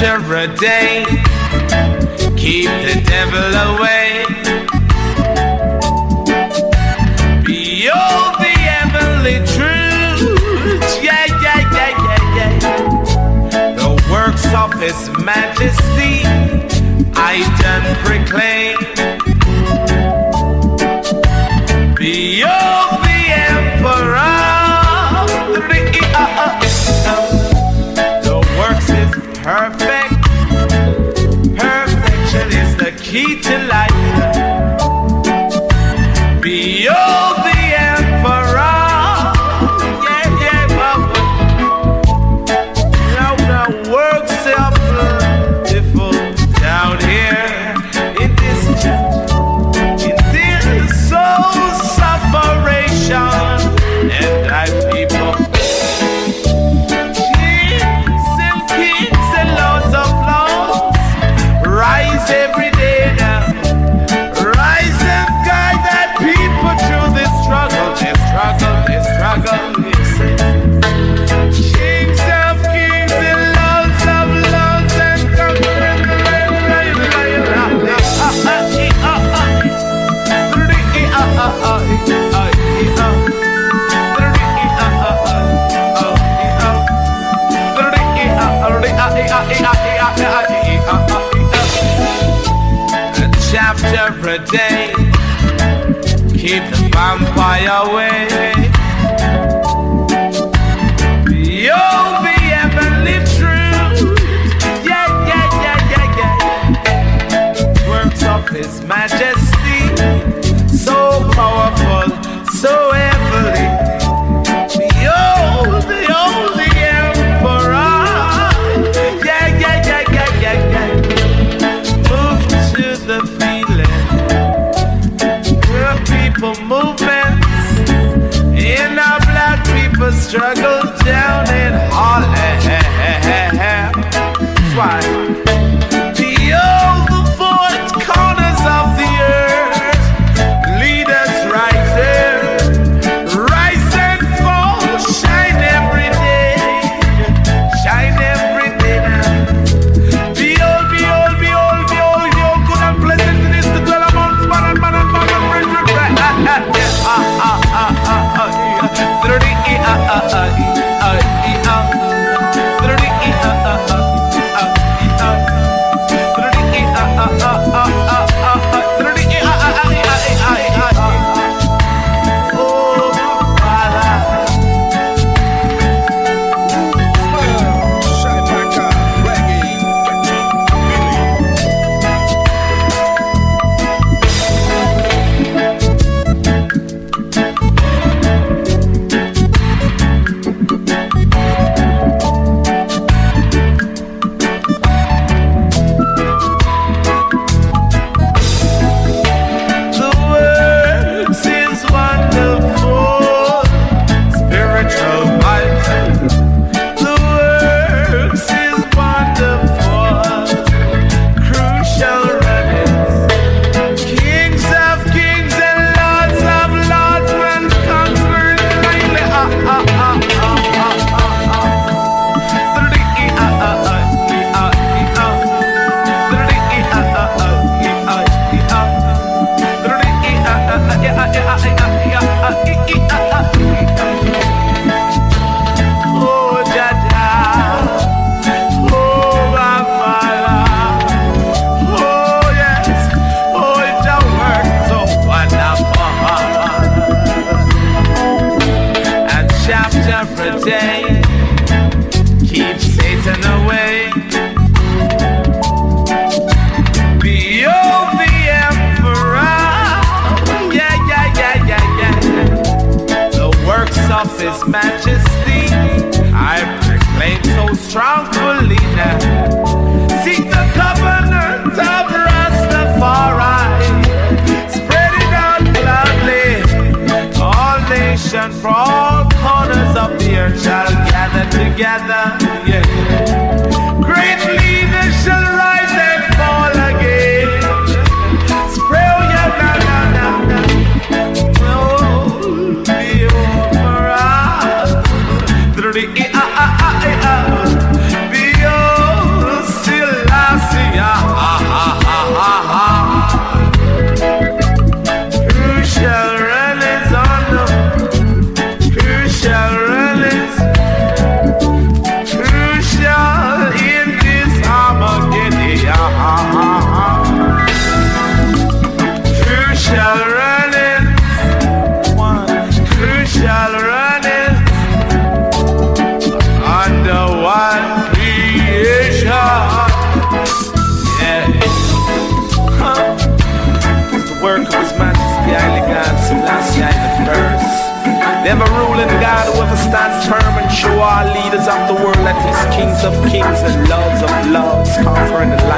winter a
day. Keep the devil away. Behold the heavenly truth. Yeah, yeah, yeah, yeah, yeah. The works of His Majesty I done proclaim. Fly away. You'll be heavenly true. Yeah, yeah, yeah, yeah, yeah. Works of His Majesty.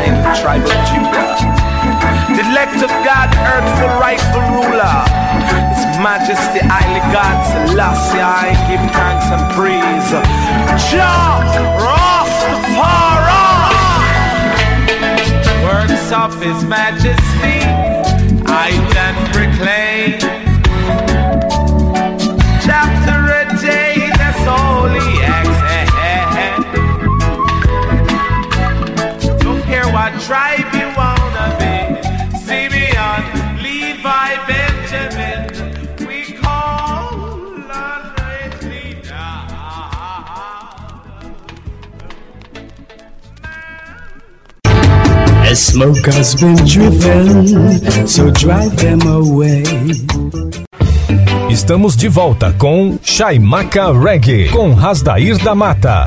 Conquering the tribe of Judah. The elect of God, earthful, rightful ruler. His Majesty, Haile God, Selassie, I give thanks and praise. Jah Rastafari. Works of His Majesty, I then proclaim. Tribe you wanna be. Simeon, Levi, Benjamin. We call on great leader.
A smoke has been driven, so drive them away.
Estamos de volta com Chaimaca Reggae, com Rasdair da Mata.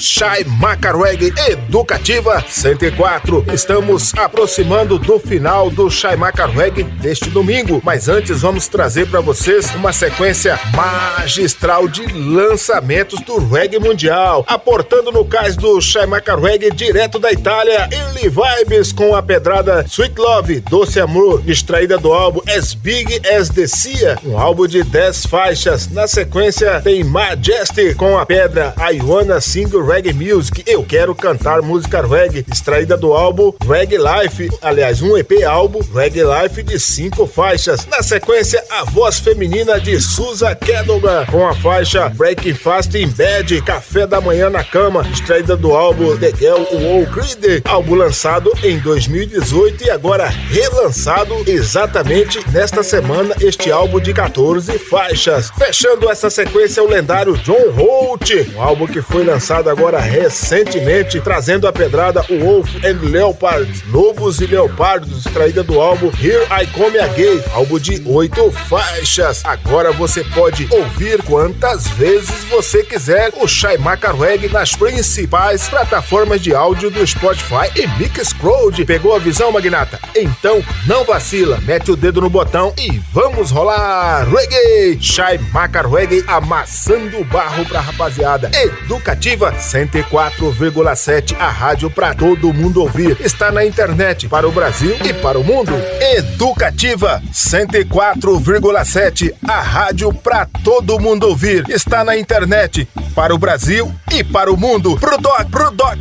Chai Reggae Educativa 104. Estamos aproximando do final do Chai Reggae deste domingo, mas antes vamos trazer para vocês uma sequência magistral de lançamentos do reggae mundial, aportando no cais do Chai Reggae direto da Itália, Early Vibes com a pedrada Sweet Love, Doce Amor, extraída do álbum As Big As The Sea, um álbum de 10 faixas. Na sequência tem Majesty com a pedra I Wanna Sing Reggae Music, Eu Quero Cantar Música Reggae, extraída do álbum Reggae Life, aliás, um EP álbum Reggae Life de cinco faixas. Na sequência, a voz feminina de Susa Kedogan com a faixa Breaking Fast in Bed, Café da Manhã na Cama, extraída do álbum The Girl Wall Creed, álbum lançado em 2018 e agora relançado exatamente nesta semana, este álbum de 14 faixas. Fechando essa sequência, o lendário John Holt, um álbum que foi lançado agora recentemente, trazendo a pedrada Wolf and Leopard, Lobos e Leopardos, extraída do álbum Here I Come Again, álbum de oito faixas. Agora você pode ouvir quantas vezes você quiser o Shaimaka Reggae nas principais plataformas de áudio do Spotify e Mixcloud. Pegou a visão, Magnata? Então não vacila, mete o dedo no botão e vamos rolar! Reggae! Shaimaka Reggae amassando o barro pra rapaziada. Educativa 104,7 a rádio para todo mundo ouvir. Está na internet para o Brasil e para o mundo. Educativa 104,7 a rádio para todo mundo ouvir. Está na internet para o Brasil e para o mundo. Pro doc, pro doc.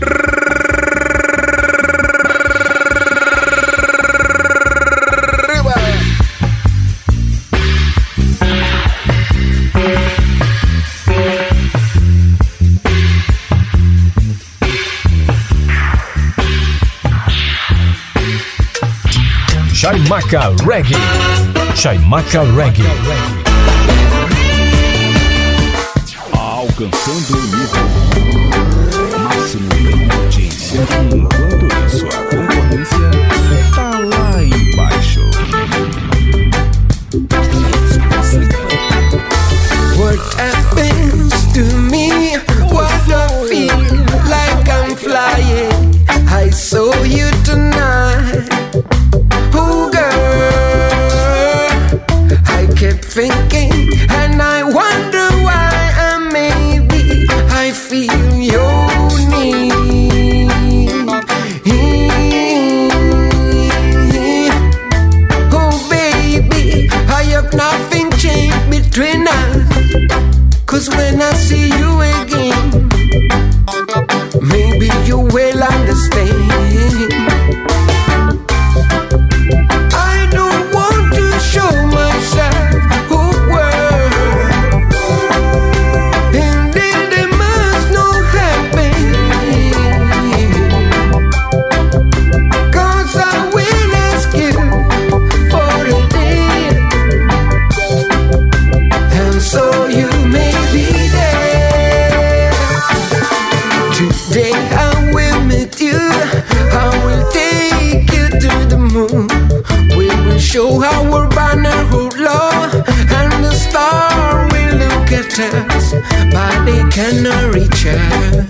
Chaimaca Reggae. Chaimaca Reggae. Alcançando o nível máximo
de 101. Can I reach her.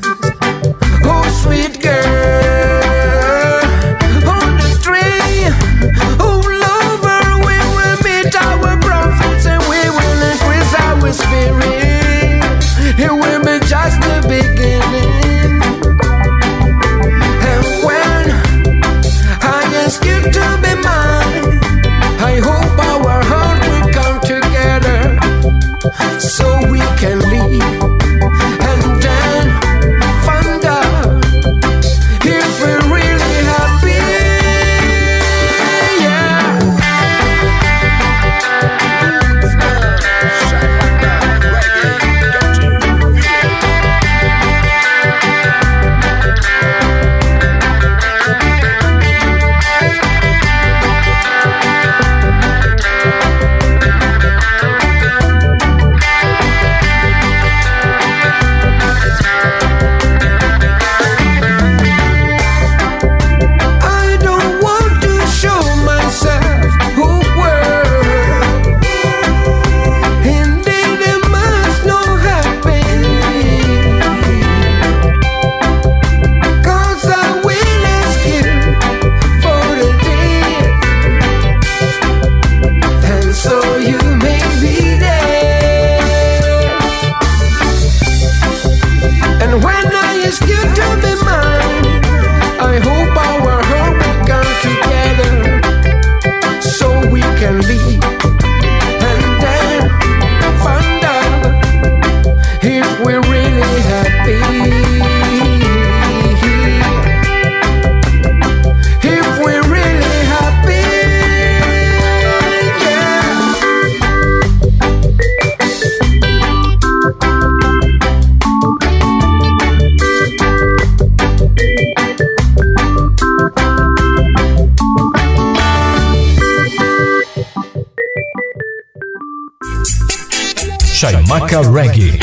Barca Reggae.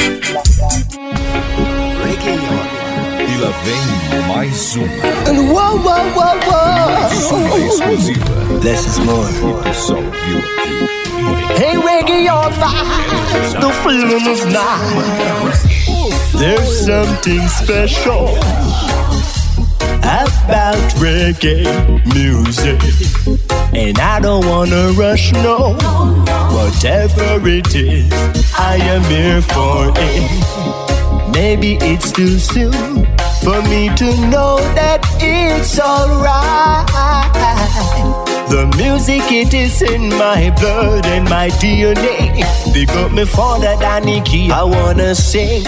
Reggae. vem mais uma.
And uou, uou,
uou,
uou.
exclusiva.
Less is more.
E tu só viu aqui.
Hey, Reggae Orba. Do Freedom of Night.
There's something special about reggae music. And I don't wanna rush, no. Whatever it is, I am here for it. Maybe it's too soon for me to know that it's alright. The music, it is in my blood and my DNA. Big up me father, Danny Key. I wanna sing,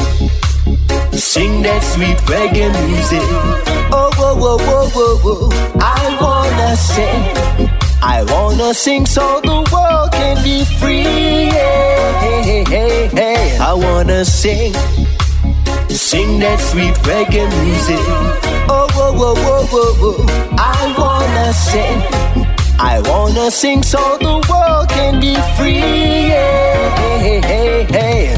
sing that sweet reggae music. Oh, whoa, whoa, whoa, whoa, whoa. I wanna sing, I wanna sing so the world can be free. Hey, hey, hey, hey. I wanna sing, sing that sweet reggae music. Oh, whoa, whoa, whoa, whoa, whoa. I wanna sing, I wanna sing so the world can be free. Hey, hey, hey, hey.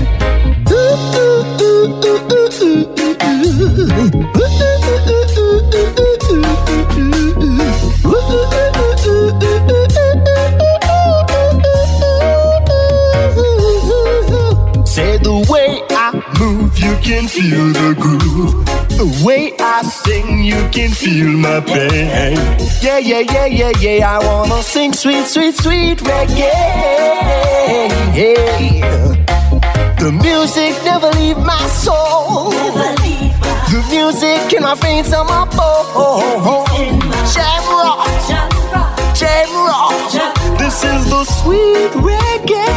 Can feel the groove. The way I sing, you can feel my pain. Yeah, yeah, yeah, yeah, yeah. I wanna sing sweet, sweet, sweet reggae. The music never leave my soul. The music in my veins and my bones. Jam rock, jam rock. This is the sweet reggae.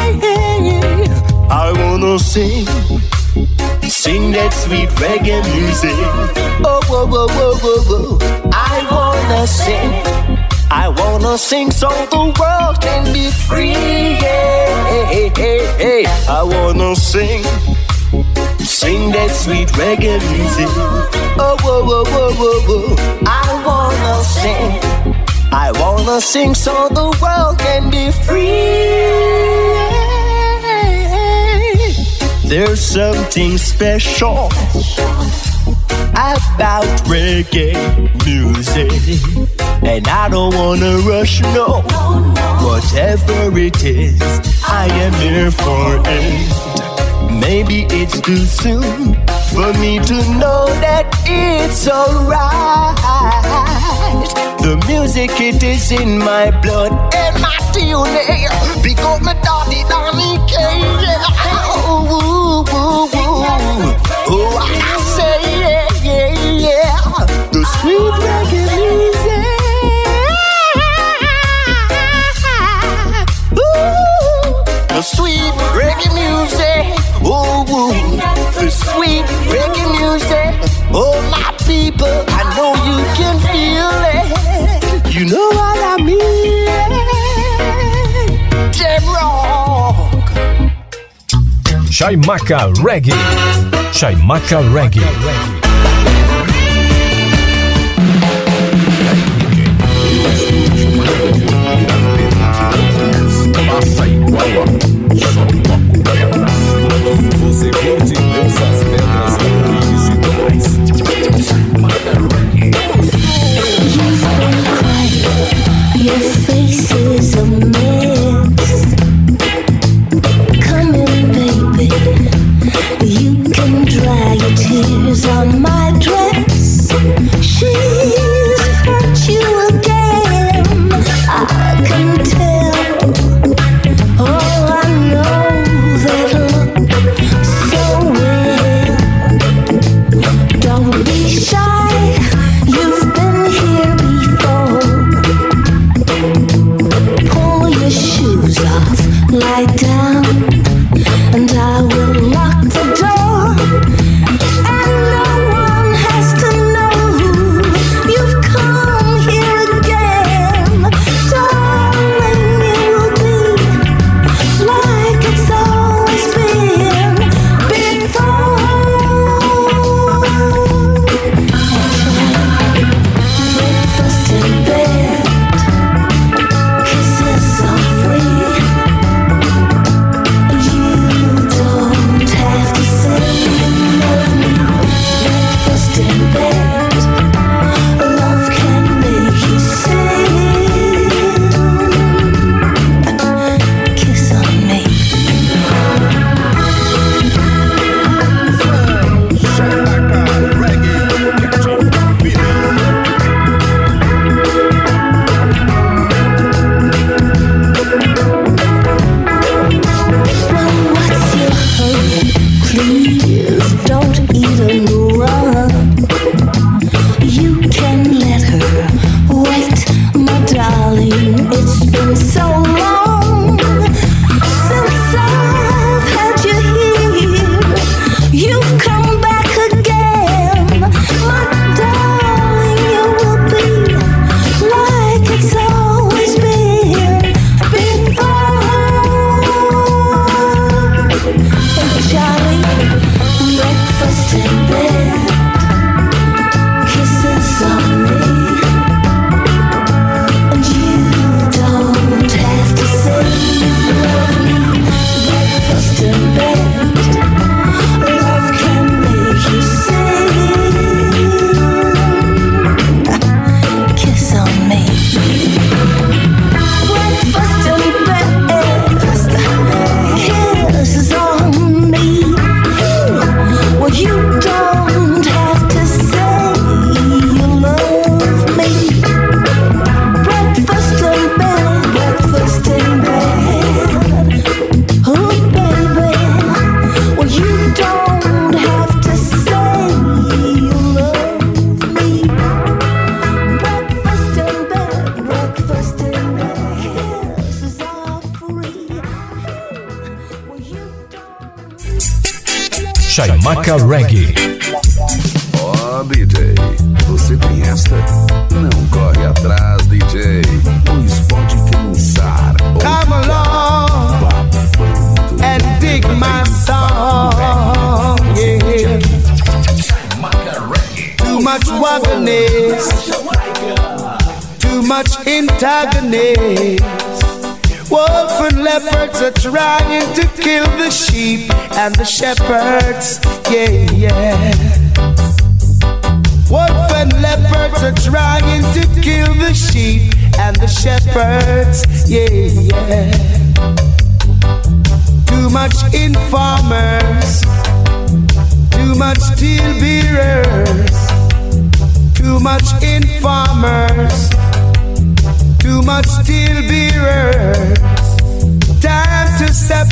I wanna sing, sing that sweet reggae music. Oh, whoa, whoa, whoa, whoa, whoa. I wanna sing, I wanna sing so the world can be free. Yeah, hey, hey, hey. I wanna sing, sing that sweet reggae music. Oh, whoa, whoa, whoa, whoa, whoa. I wanna sing, I wanna sing so the world can be free. There's something special about reggae music, and I don't wanna rush no. Whatever it is, I am here for it. Maybe it's too soon for me to know that it's alright. The music it is in my blood and my DNA. Because my daddy Donny K. Yeah. Ooh, know what I mean? Jam rock.
Chaimaca Reggae. Chaimaca Reggae.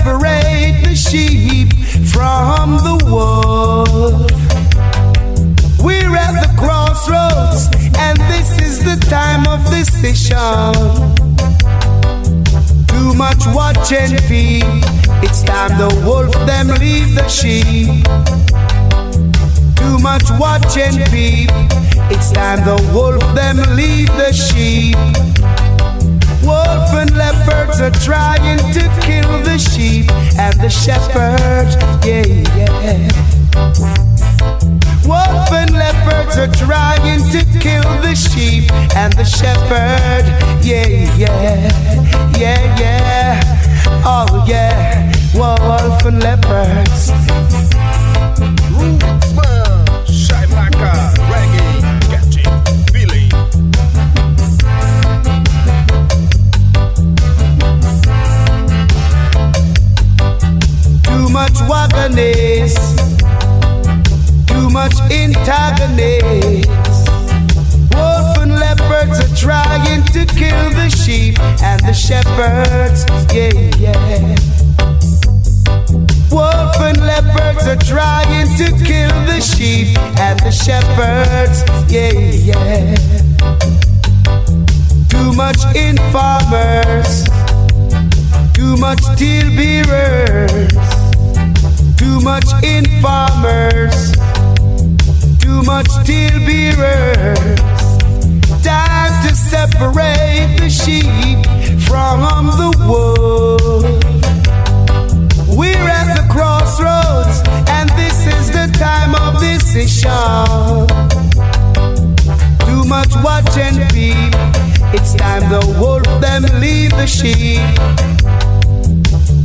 Separate the sheep from the wolf. We're at the crossroads, and this is the time of decision. Too much watch and peep. It's time the wolf them leave the sheep. Too much watch and peep. It's time the wolf them leave the sheep. Wolf and leopards are trying to kill the sheep and the shepherd. Yeah, yeah. Wolf and leopards are trying to kill the sheep and the shepherd. Yeah, yeah, yeah, yeah. Oh, yeah. Wolf and leopards.
Rootsman, Chaimaca, Reggae, catchy, feeling.
Much wagoness, too much antagonist. Wolf and leopards are trying to kill the sheep and the shepherds. Yeah, yeah. Wolf and leopards are trying to kill the sheep and the shepherds. Yeah, yeah. Too much informers, too much steel bearers, too much informers, too much steel bearers. Time to separate the sheep from the wolf. We're at the crossroads, and this is the time of decision. Too much watch and peep. It's time the wolf them leave the sheep.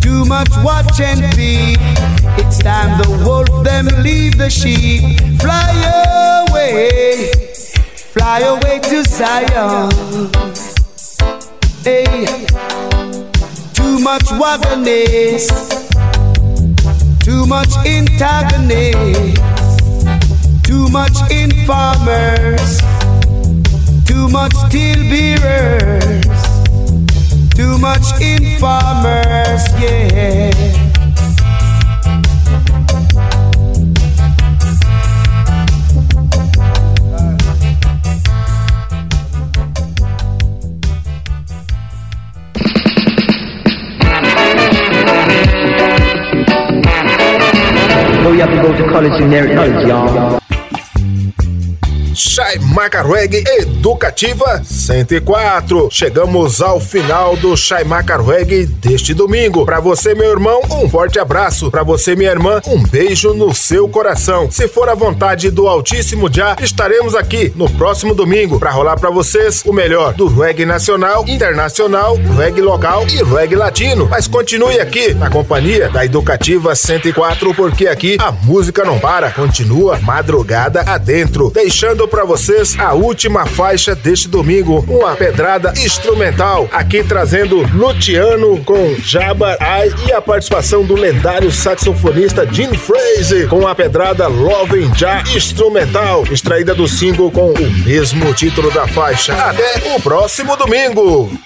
Too much watch and peep. It's time the wolf them leave the sheep. Fly away, fly away to Zion. Hey, too much wagoness, too much antagonist, too much informers, too much steel bearers, too much informers, yeah.
You have to go to college to y'all.
Chaimaca Reggae Educativa 104. Chegamos ao final do Chaimaca Reggae deste domingo. Para você, meu irmão, um forte abraço. Para você, minha irmã, um beijo no seu coração. Se for a vontade do Altíssimo Já, estaremos aqui no próximo domingo para rolar para vocês o melhor do reggae nacional, internacional, reggae local e reggae latino. Mas continue aqui na companhia da Educativa 104 porque aqui a música não para, continua madrugada adentro, deixando para vocês a última faixa deste domingo, uma pedrada instrumental, aqui trazendo Luciano com Jabba Ai e a participação do lendário saxofonista Gene Fraser com a pedrada Love and Ja instrumental, extraída do single com o mesmo título da faixa. Até o próximo domingo.